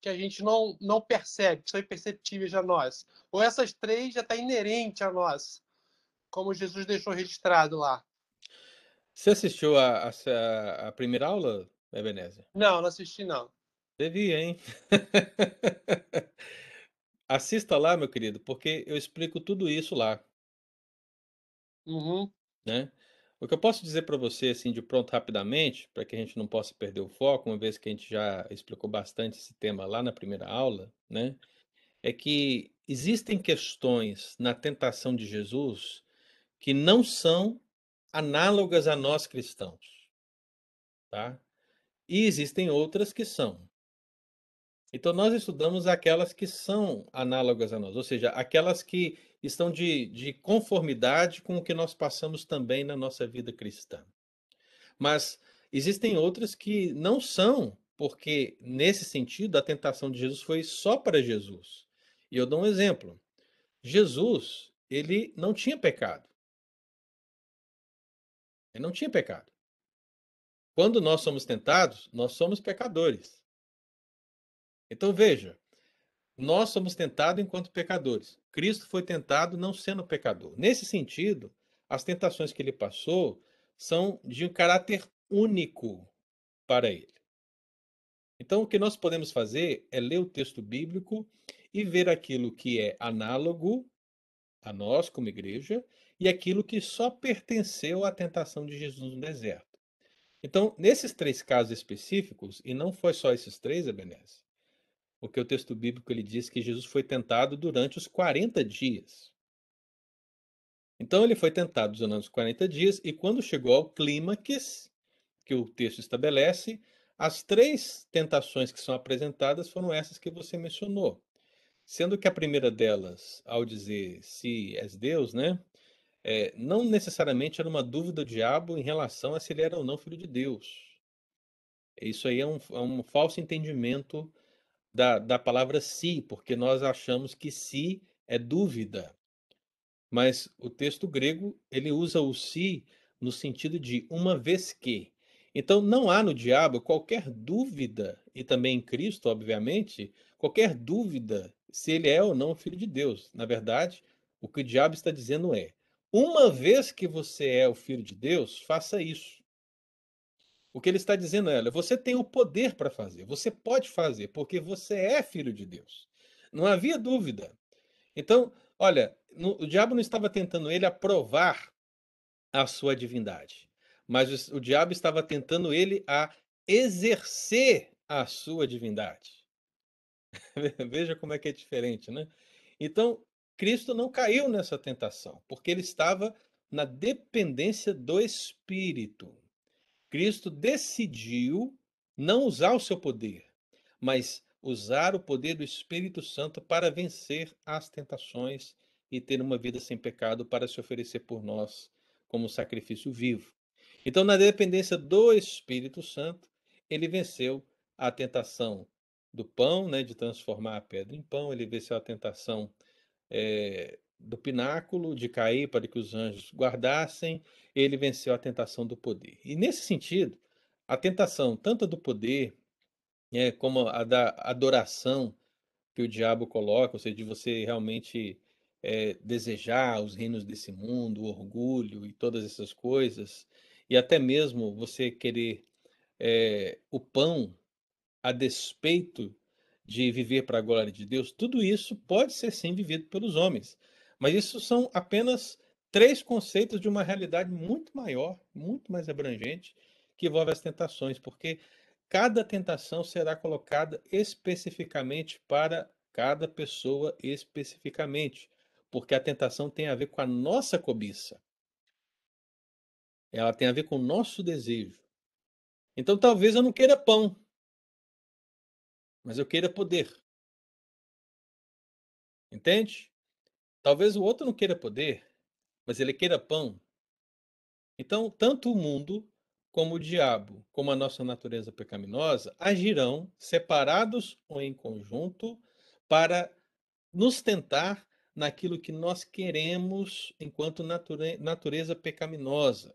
que a gente não, não percebe, que são imperceptíveis a nós. Ou essas três já estão tá inerentes a nós como Jesus deixou registrado lá.
Você assistiu a, a, a primeira aula, Ebenezer?
Não, não assisti não.
Devia, hein? [LAUGHS] Assista lá, meu querido, porque eu explico tudo isso lá.
Uhum.
Né? O que eu posso dizer para você, assim, de pronto, rapidamente, para que a gente não possa perder o foco, uma vez que a gente já explicou bastante esse tema lá na primeira aula, né? É que existem questões na tentação de Jesus que não são análogas a nós cristãos. Tá? E existem outras que são. Então, nós estudamos aquelas que são análogas a nós, ou seja, aquelas que estão de, de conformidade com o que nós passamos também na nossa vida cristã. Mas existem outras que não são, porque, nesse sentido, a tentação de Jesus foi só para Jesus. E eu dou um exemplo. Jesus, ele não tinha pecado. Ele não tinha pecado. Quando nós somos tentados, nós somos pecadores. Então veja, nós somos tentados enquanto pecadores. Cristo foi tentado não sendo pecador. Nesse sentido, as tentações que ele passou são de um caráter único para ele. Então, o que nós podemos fazer é ler o texto bíblico e ver aquilo que é análogo a nós como igreja e aquilo que só pertenceu à tentação de Jesus no deserto. Então, nesses três casos específicos, e não foi só esses três, Ebenezer, porque o texto bíblico ele diz que Jesus foi tentado durante os 40 dias. Então ele foi tentado durante os 40 dias e quando chegou ao clímax que o texto estabelece, as três tentações que são apresentadas foram essas que você mencionou. Sendo que a primeira delas, ao dizer se és Deus, né, é, não necessariamente era uma dúvida do diabo em relação a se ele era ou não filho de Deus. Isso aí é um, é um falso entendimento da, da palavra si, porque nós achamos que si é dúvida. Mas o texto grego, ele usa o si no sentido de uma vez que. Então não há no diabo qualquer dúvida, e também em Cristo, obviamente, qualquer dúvida se ele é ou não filho de Deus. Na verdade, o que o diabo está dizendo é: uma vez que você é o filho de Deus, faça isso. O que ele está dizendo é: olha, você tem o poder para fazer, você pode fazer, porque você é filho de Deus. Não havia dúvida. Então, olha, no, o diabo não estava tentando ele aprovar a sua divindade, mas o, o diabo estava tentando ele a exercer a sua divindade. [LAUGHS] Veja como é que é diferente, né? Então, Cristo não caiu nessa tentação, porque ele estava na dependência do Espírito. Cristo decidiu não usar o seu poder, mas usar o poder do Espírito Santo para vencer as tentações e ter uma vida sem pecado para se oferecer por nós como sacrifício vivo. Então, na dependência do Espírito Santo, ele venceu a tentação do pão, né, de transformar a pedra em pão, ele venceu a tentação é, do pináculo, de cair para que os anjos guardassem, ele venceu a tentação do poder. E nesse sentido, a tentação tanto do poder é, como a da adoração que o diabo coloca, ou seja, de você realmente é, desejar os reinos desse mundo, o orgulho e todas essas coisas, e até mesmo você querer é, o pão a despeito de viver para a glória de Deus, tudo isso pode ser sim vivido pelos homens. Mas isso são apenas três conceitos de uma realidade muito maior, muito mais abrangente, que envolve as tentações, porque cada tentação será colocada especificamente para cada pessoa especificamente porque a tentação tem a ver com a nossa cobiça. Ela tem a ver com o nosso desejo. Então talvez eu não queira pão, mas eu queira poder. Entende? Talvez o outro não queira poder, mas ele queira pão. Então, tanto o mundo como o diabo, como a nossa natureza pecaminosa, agirão separados ou em conjunto para nos tentar naquilo que nós queremos enquanto nature natureza pecaminosa.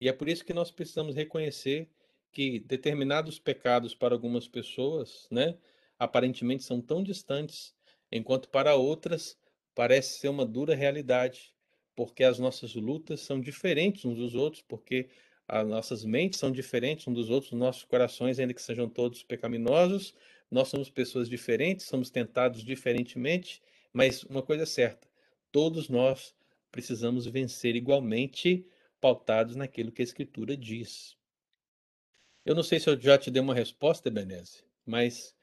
E é por isso que nós precisamos reconhecer que determinados pecados para algumas pessoas, né, aparentemente são tão distantes, enquanto para outras parece ser uma dura realidade, porque as nossas lutas são diferentes uns dos outros, porque as nossas mentes são diferentes uns dos outros, nossos corações, ainda que sejam todos pecaminosos, nós somos pessoas diferentes, somos tentados diferentemente, mas uma coisa é certa: todos nós precisamos vencer igualmente, pautados naquilo que a Escritura diz. Eu não sei se eu já te dei uma resposta, Benese, mas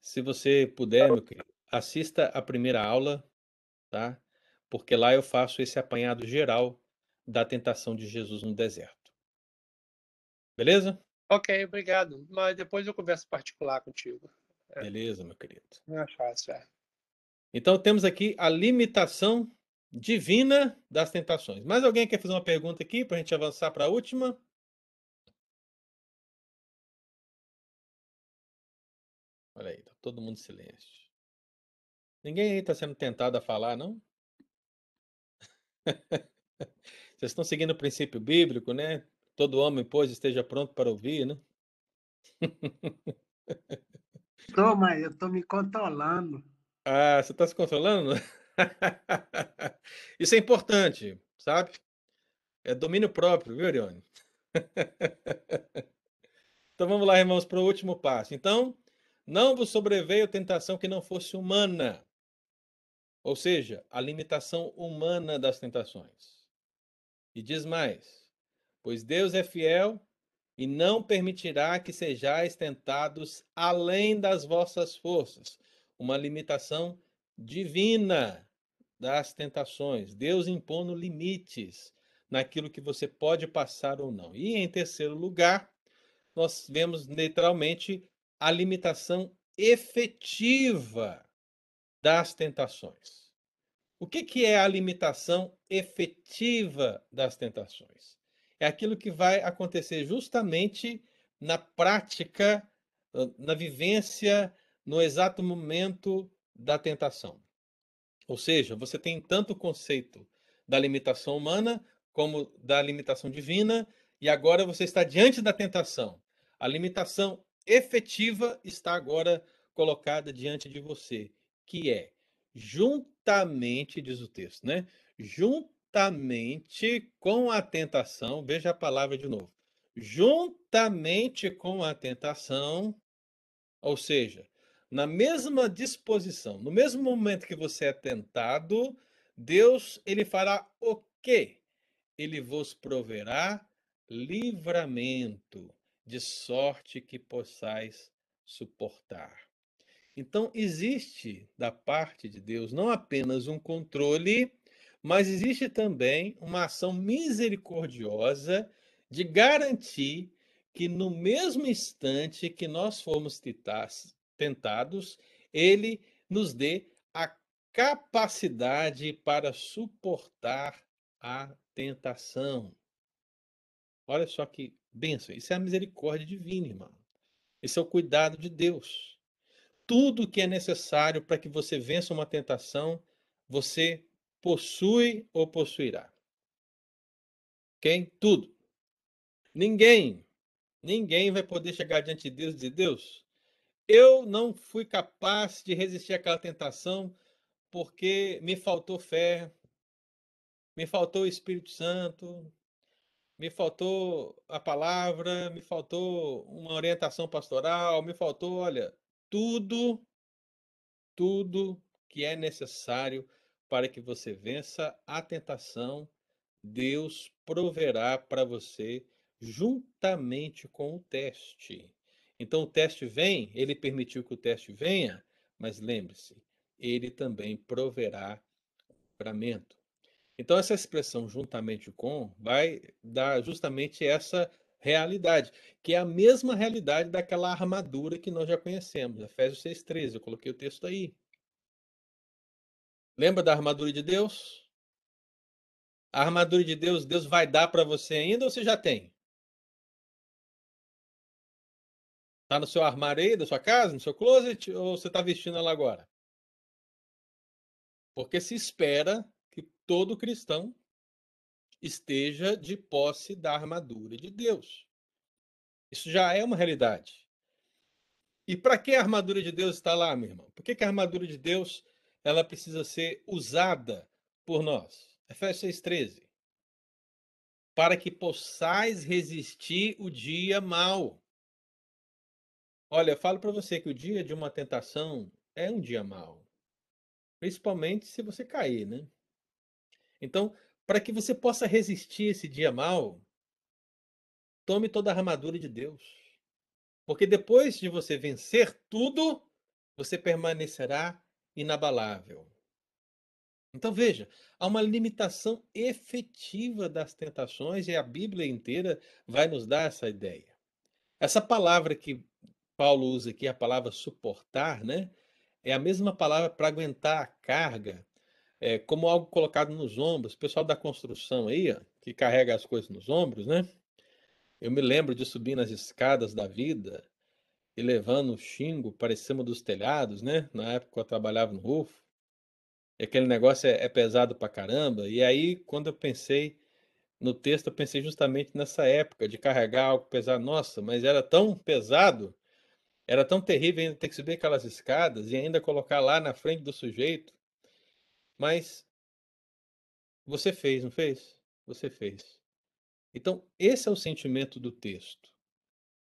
se você puder, meu querido, assista a primeira aula, tá? Porque lá eu faço esse apanhado geral da tentação de Jesus no deserto. Beleza?
Ok, obrigado. Mas depois eu converso particular contigo.
É. Beleza, meu querido.
Não é fácil, é.
Então temos aqui a limitação divina das tentações. Mais alguém quer fazer uma pergunta aqui para a gente avançar para a última? Olha aí, tá todo mundo em silêncio. Ninguém aí está sendo tentado a falar, não? [LAUGHS] Vocês estão seguindo o princípio bíblico, né? Todo homem, pois, esteja pronto para ouvir, né? [LAUGHS]
Tô, mas eu tô me controlando.
Ah, você está se controlando? [LAUGHS] Isso é importante, sabe? É domínio próprio, viu, Arione? então vamos lá, irmãos, para o último passo. Então, não vos sobreveio tentação que não fosse humana. Ou seja, a limitação humana das tentações. E diz mais: pois Deus é fiel e não permitirá que sejais tentados além das vossas forças. Uma limitação divina das tentações. Deus impondo limites naquilo que você pode passar ou não. E em terceiro lugar, nós vemos literalmente a limitação efetiva das tentações. O que, que é a limitação efetiva das tentações? É aquilo que vai acontecer justamente na prática, na vivência, no exato momento da tentação. Ou seja, você tem tanto o conceito da limitação humana como da limitação divina, e agora você está diante da tentação. A limitação efetiva está agora colocada diante de você, que é juntamente, diz o texto, né? Juntamente com a tentação, veja a palavra de novo. Juntamente com a tentação, ou seja, na mesma disposição, no mesmo momento que você é tentado, Deus ele fará o quê? Ele vos proverá livramento, de sorte que possais suportar. Então, existe da parte de Deus não apenas um controle, mas existe também uma ação misericordiosa de garantir que no mesmo instante que nós formos tentados, ele nos dê a capacidade para suportar a tentação. Olha só que benção. Isso é a misericórdia divina, irmão. Esse é o cuidado de Deus. Tudo que é necessário para que você vença uma tentação, você possui ou possuirá. Ok? Tudo. Ninguém, ninguém vai poder chegar diante de Deus e dizer: Deus, eu não fui capaz de resistir àquela tentação porque me faltou fé, me faltou o Espírito Santo, me faltou a palavra, me faltou uma orientação pastoral, me faltou, olha, tudo, tudo que é necessário para que você vença a tentação, Deus proverá para você juntamente com o teste. Então o teste vem, ele permitiu que o teste venha, mas lembre-se, ele também proverá livramento. Então essa expressão juntamente com vai dar justamente essa realidade, que é a mesma realidade daquela armadura que nós já conhecemos, Efésios 6:13. Eu coloquei o texto aí. Lembra da armadura de Deus? A armadura de Deus, Deus vai dar para você ainda ou você já tem? Está no seu armário aí, da sua casa, no seu closet, ou você está vestindo ela agora? Porque se espera que todo cristão esteja de posse da armadura de Deus. Isso já é uma realidade. E para que a armadura de Deus está lá, meu irmão? Por que, que a armadura de Deus ela precisa ser usada por nós? Efésios 6,13. Para que possais resistir o dia mau. Olha, eu falo para você que o dia de uma tentação é um dia mau. Principalmente se você cair, né? Então, para que você possa resistir esse dia mau, tome toda a armadura de Deus. Porque depois de você vencer tudo, você permanecerá inabalável. Então veja, há uma limitação efetiva das tentações e a Bíblia inteira vai nos dar essa ideia. Essa palavra que Paulo usa aqui, a palavra suportar, né? É a mesma palavra para aguentar a carga, é, como algo colocado nos ombros. O pessoal da construção aí, ó, que carrega as coisas nos ombros, né? Eu me lembro de subir nas escadas da vida e levando o xingo para cima dos telhados, né? Na época eu trabalhava no rufo. E aquele negócio é, é pesado pra caramba. E aí, quando eu pensei no texto, eu pensei justamente nessa época de carregar algo pesado. Nossa, mas era tão pesado era tão terrível ainda ter que subir aquelas escadas e ainda colocar lá na frente do sujeito. Mas você fez, não fez? Você fez. Então, esse é o sentimento do texto.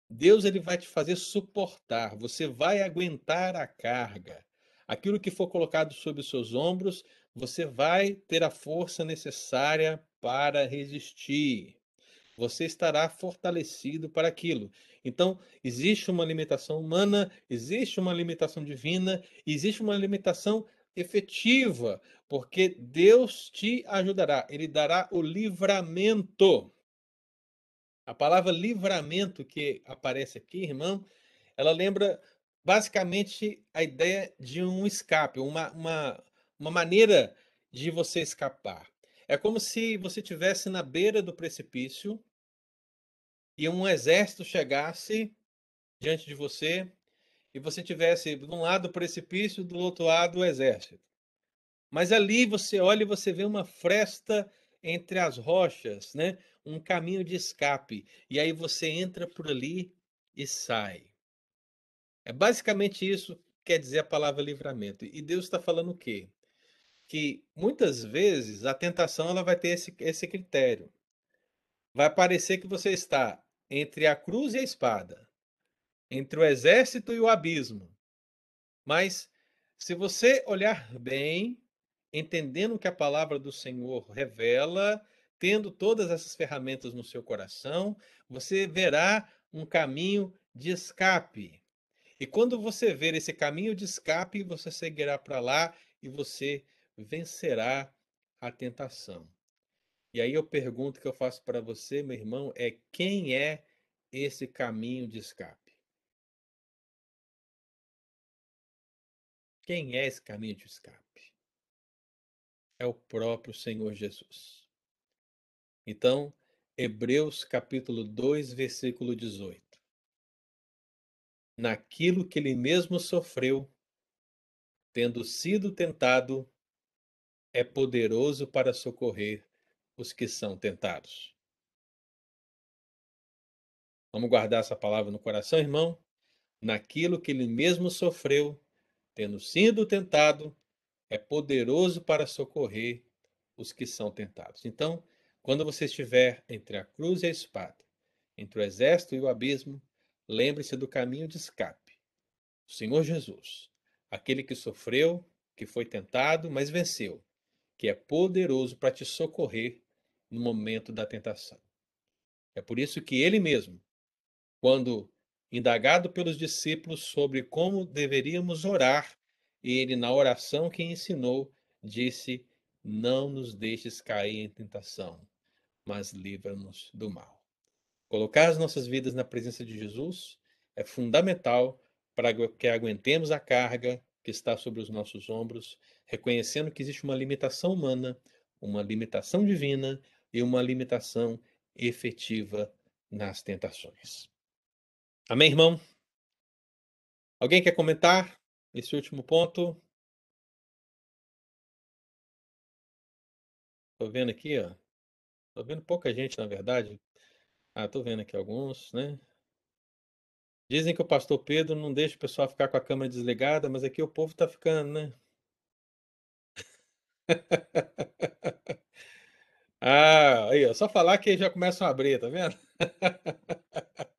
Deus ele vai te fazer suportar, você vai aguentar a carga. aquilo que for colocado sobre os seus ombros, você vai ter a força necessária para resistir. Você estará fortalecido para aquilo. Então, existe uma limitação humana, existe uma limitação divina, existe uma limitação efetiva, porque Deus te ajudará, Ele dará o livramento. A palavra livramento que aparece aqui, irmão, ela lembra basicamente a ideia de um escape, uma, uma, uma maneira de você escapar. É como se você tivesse na beira do precipício e um exército chegasse diante de você e você tivesse de um lado o precipício, do outro lado o exército. Mas ali você olha e você vê uma fresta entre as rochas, né? Um caminho de escape. E aí você entra por ali e sai. É basicamente isso que quer dizer a palavra livramento. E Deus está falando o quê? Que muitas vezes a tentação ela vai ter esse, esse critério. Vai parecer que você está entre a cruz e a espada entre o exército e o abismo. Mas se você olhar bem, entendendo o que a palavra do Senhor revela, tendo todas essas ferramentas no seu coração, você verá um caminho de escape. E quando você ver esse caminho de escape, você seguirá para lá e você vencerá a tentação. E aí eu pergunto que eu faço para você, meu irmão, é quem é esse caminho de escape? Quem é esse caminho de escape? É o próprio Senhor Jesus. Então, Hebreus capítulo 2, versículo 18. Naquilo que ele mesmo sofreu, tendo sido tentado, é poderoso para socorrer os que são tentados. Vamos guardar essa palavra no coração, irmão? Naquilo que ele mesmo sofreu, tendo sido tentado, é poderoso para socorrer os que são tentados. Então, quando você estiver entre a cruz e a espada, entre o exército e o abismo, lembre-se do caminho de escape. O Senhor Jesus, aquele que sofreu, que foi tentado, mas venceu, que é poderoso para te socorrer no momento da tentação. É por isso que ele mesmo, quando Indagado pelos discípulos sobre como deveríamos orar, ele, na oração que ensinou, disse: Não nos deixes cair em tentação, mas livra-nos do mal. Colocar as nossas vidas na presença de Jesus é fundamental para que aguentemos a carga que está sobre os nossos ombros, reconhecendo que existe uma limitação humana, uma limitação divina e uma limitação efetiva nas tentações. Amém, irmão? Alguém quer comentar esse último ponto? Tô vendo aqui, ó. Tô vendo pouca gente, na verdade. Ah, tô vendo aqui alguns, né? Dizem que o pastor Pedro não deixa o pessoal ficar com a câmera desligada, mas aqui o povo tá ficando, né? [LAUGHS] ah, aí, ó, só falar que já começam a abrir, tá vendo? [LAUGHS]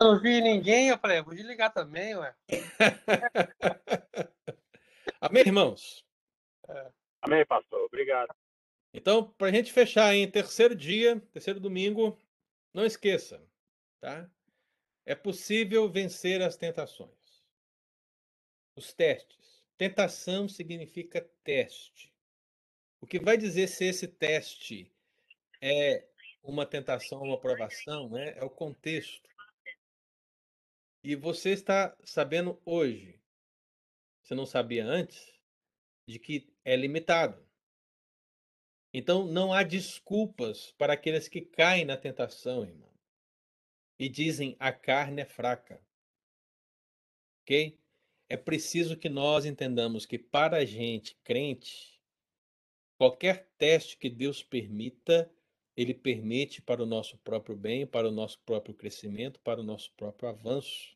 Não vi ninguém, eu falei, vou desligar também, ué. [LAUGHS]
Amém, irmãos?
É. Amém, pastor. Obrigado.
Então, para a gente fechar em terceiro dia, terceiro domingo, não esqueça, tá? É possível vencer as tentações. Os testes. Tentação significa teste. O que vai dizer se esse teste é uma tentação, uma aprovação, né? É o contexto. E você está sabendo hoje, você não sabia antes, de que é limitado. Então não há desculpas para aqueles que caem na tentação, irmão. E dizem a carne é fraca. Ok? É preciso que nós entendamos que para a gente crente, qualquer teste que Deus permita, ele permite para o nosso próprio bem, para o nosso próprio crescimento, para o nosso próprio avanço.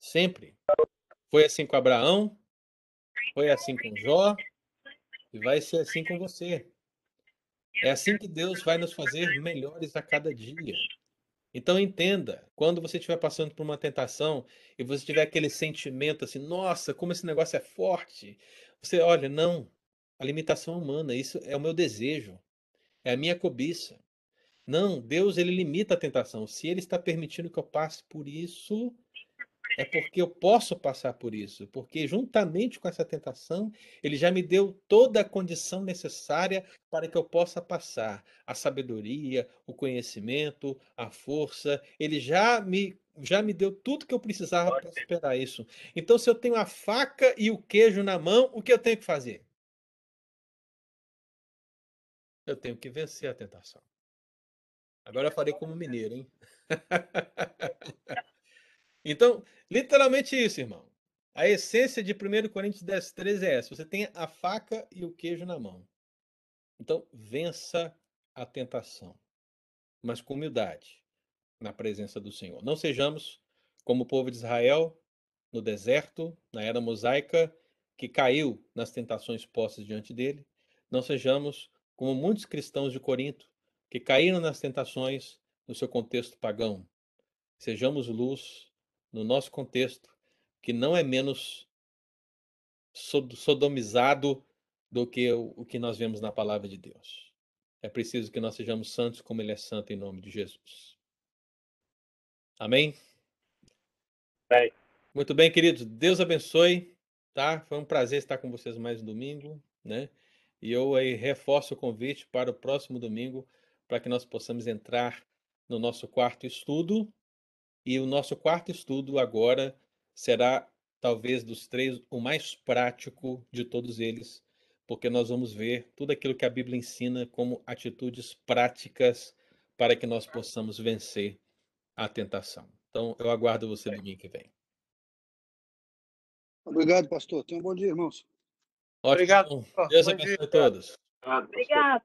Sempre. Foi assim com Abraão, foi assim com Jó, e vai ser assim com você. É assim que Deus vai nos fazer melhores a cada dia. Então entenda, quando você estiver passando por uma tentação e você tiver aquele sentimento assim, nossa, como esse negócio é forte, você olha, não, a limitação humana, isso é o meu desejo, é a minha cobiça. Não, Deus ele limita a tentação. Se ele está permitindo que eu passe por isso, é porque eu posso passar por isso, porque juntamente com essa tentação, ele já me deu toda a condição necessária para que eu possa passar a sabedoria, o conhecimento, a força, ele já me já me deu tudo que eu precisava para superar isso. Então, se eu tenho a faca e o queijo na mão, o que eu tenho que fazer? Eu tenho que vencer a tentação. Agora eu falei como mineiro, hein? Então, literalmente isso, irmão. A essência de 1 Coríntios 10, 13 é essa. Você tem a faca e o queijo na mão. Então, vença a tentação, mas com humildade, na presença do Senhor. Não sejamos como o povo de Israel no deserto, na era mosaica, que caiu nas tentações postas diante dele. Não sejamos como muitos cristãos de Corinto, que caíram nas tentações no seu contexto pagão. Sejamos luz no nosso contexto, que não é menos sodomizado do que o que nós vemos na palavra de Deus. É preciso que nós sejamos santos como Ele é santo, em nome de Jesus. Amém?
Bem.
Muito bem, queridos. Deus abençoe. Tá? Foi um prazer estar com vocês mais um domingo, né? E eu aí reforço o convite para o próximo domingo para que nós possamos entrar no nosso quarto estudo. E o nosso quarto estudo agora será, talvez dos três, o mais prático de todos eles, porque nós vamos ver tudo aquilo que a Bíblia ensina como atitudes práticas para que nós possamos vencer a tentação. Então, eu aguardo você domingo que vem.
Obrigado, pastor. Tenha um bom dia, irmãos.
Ótimo.
Obrigado.
Deus abençoe
dia.
todos.
Obrigada.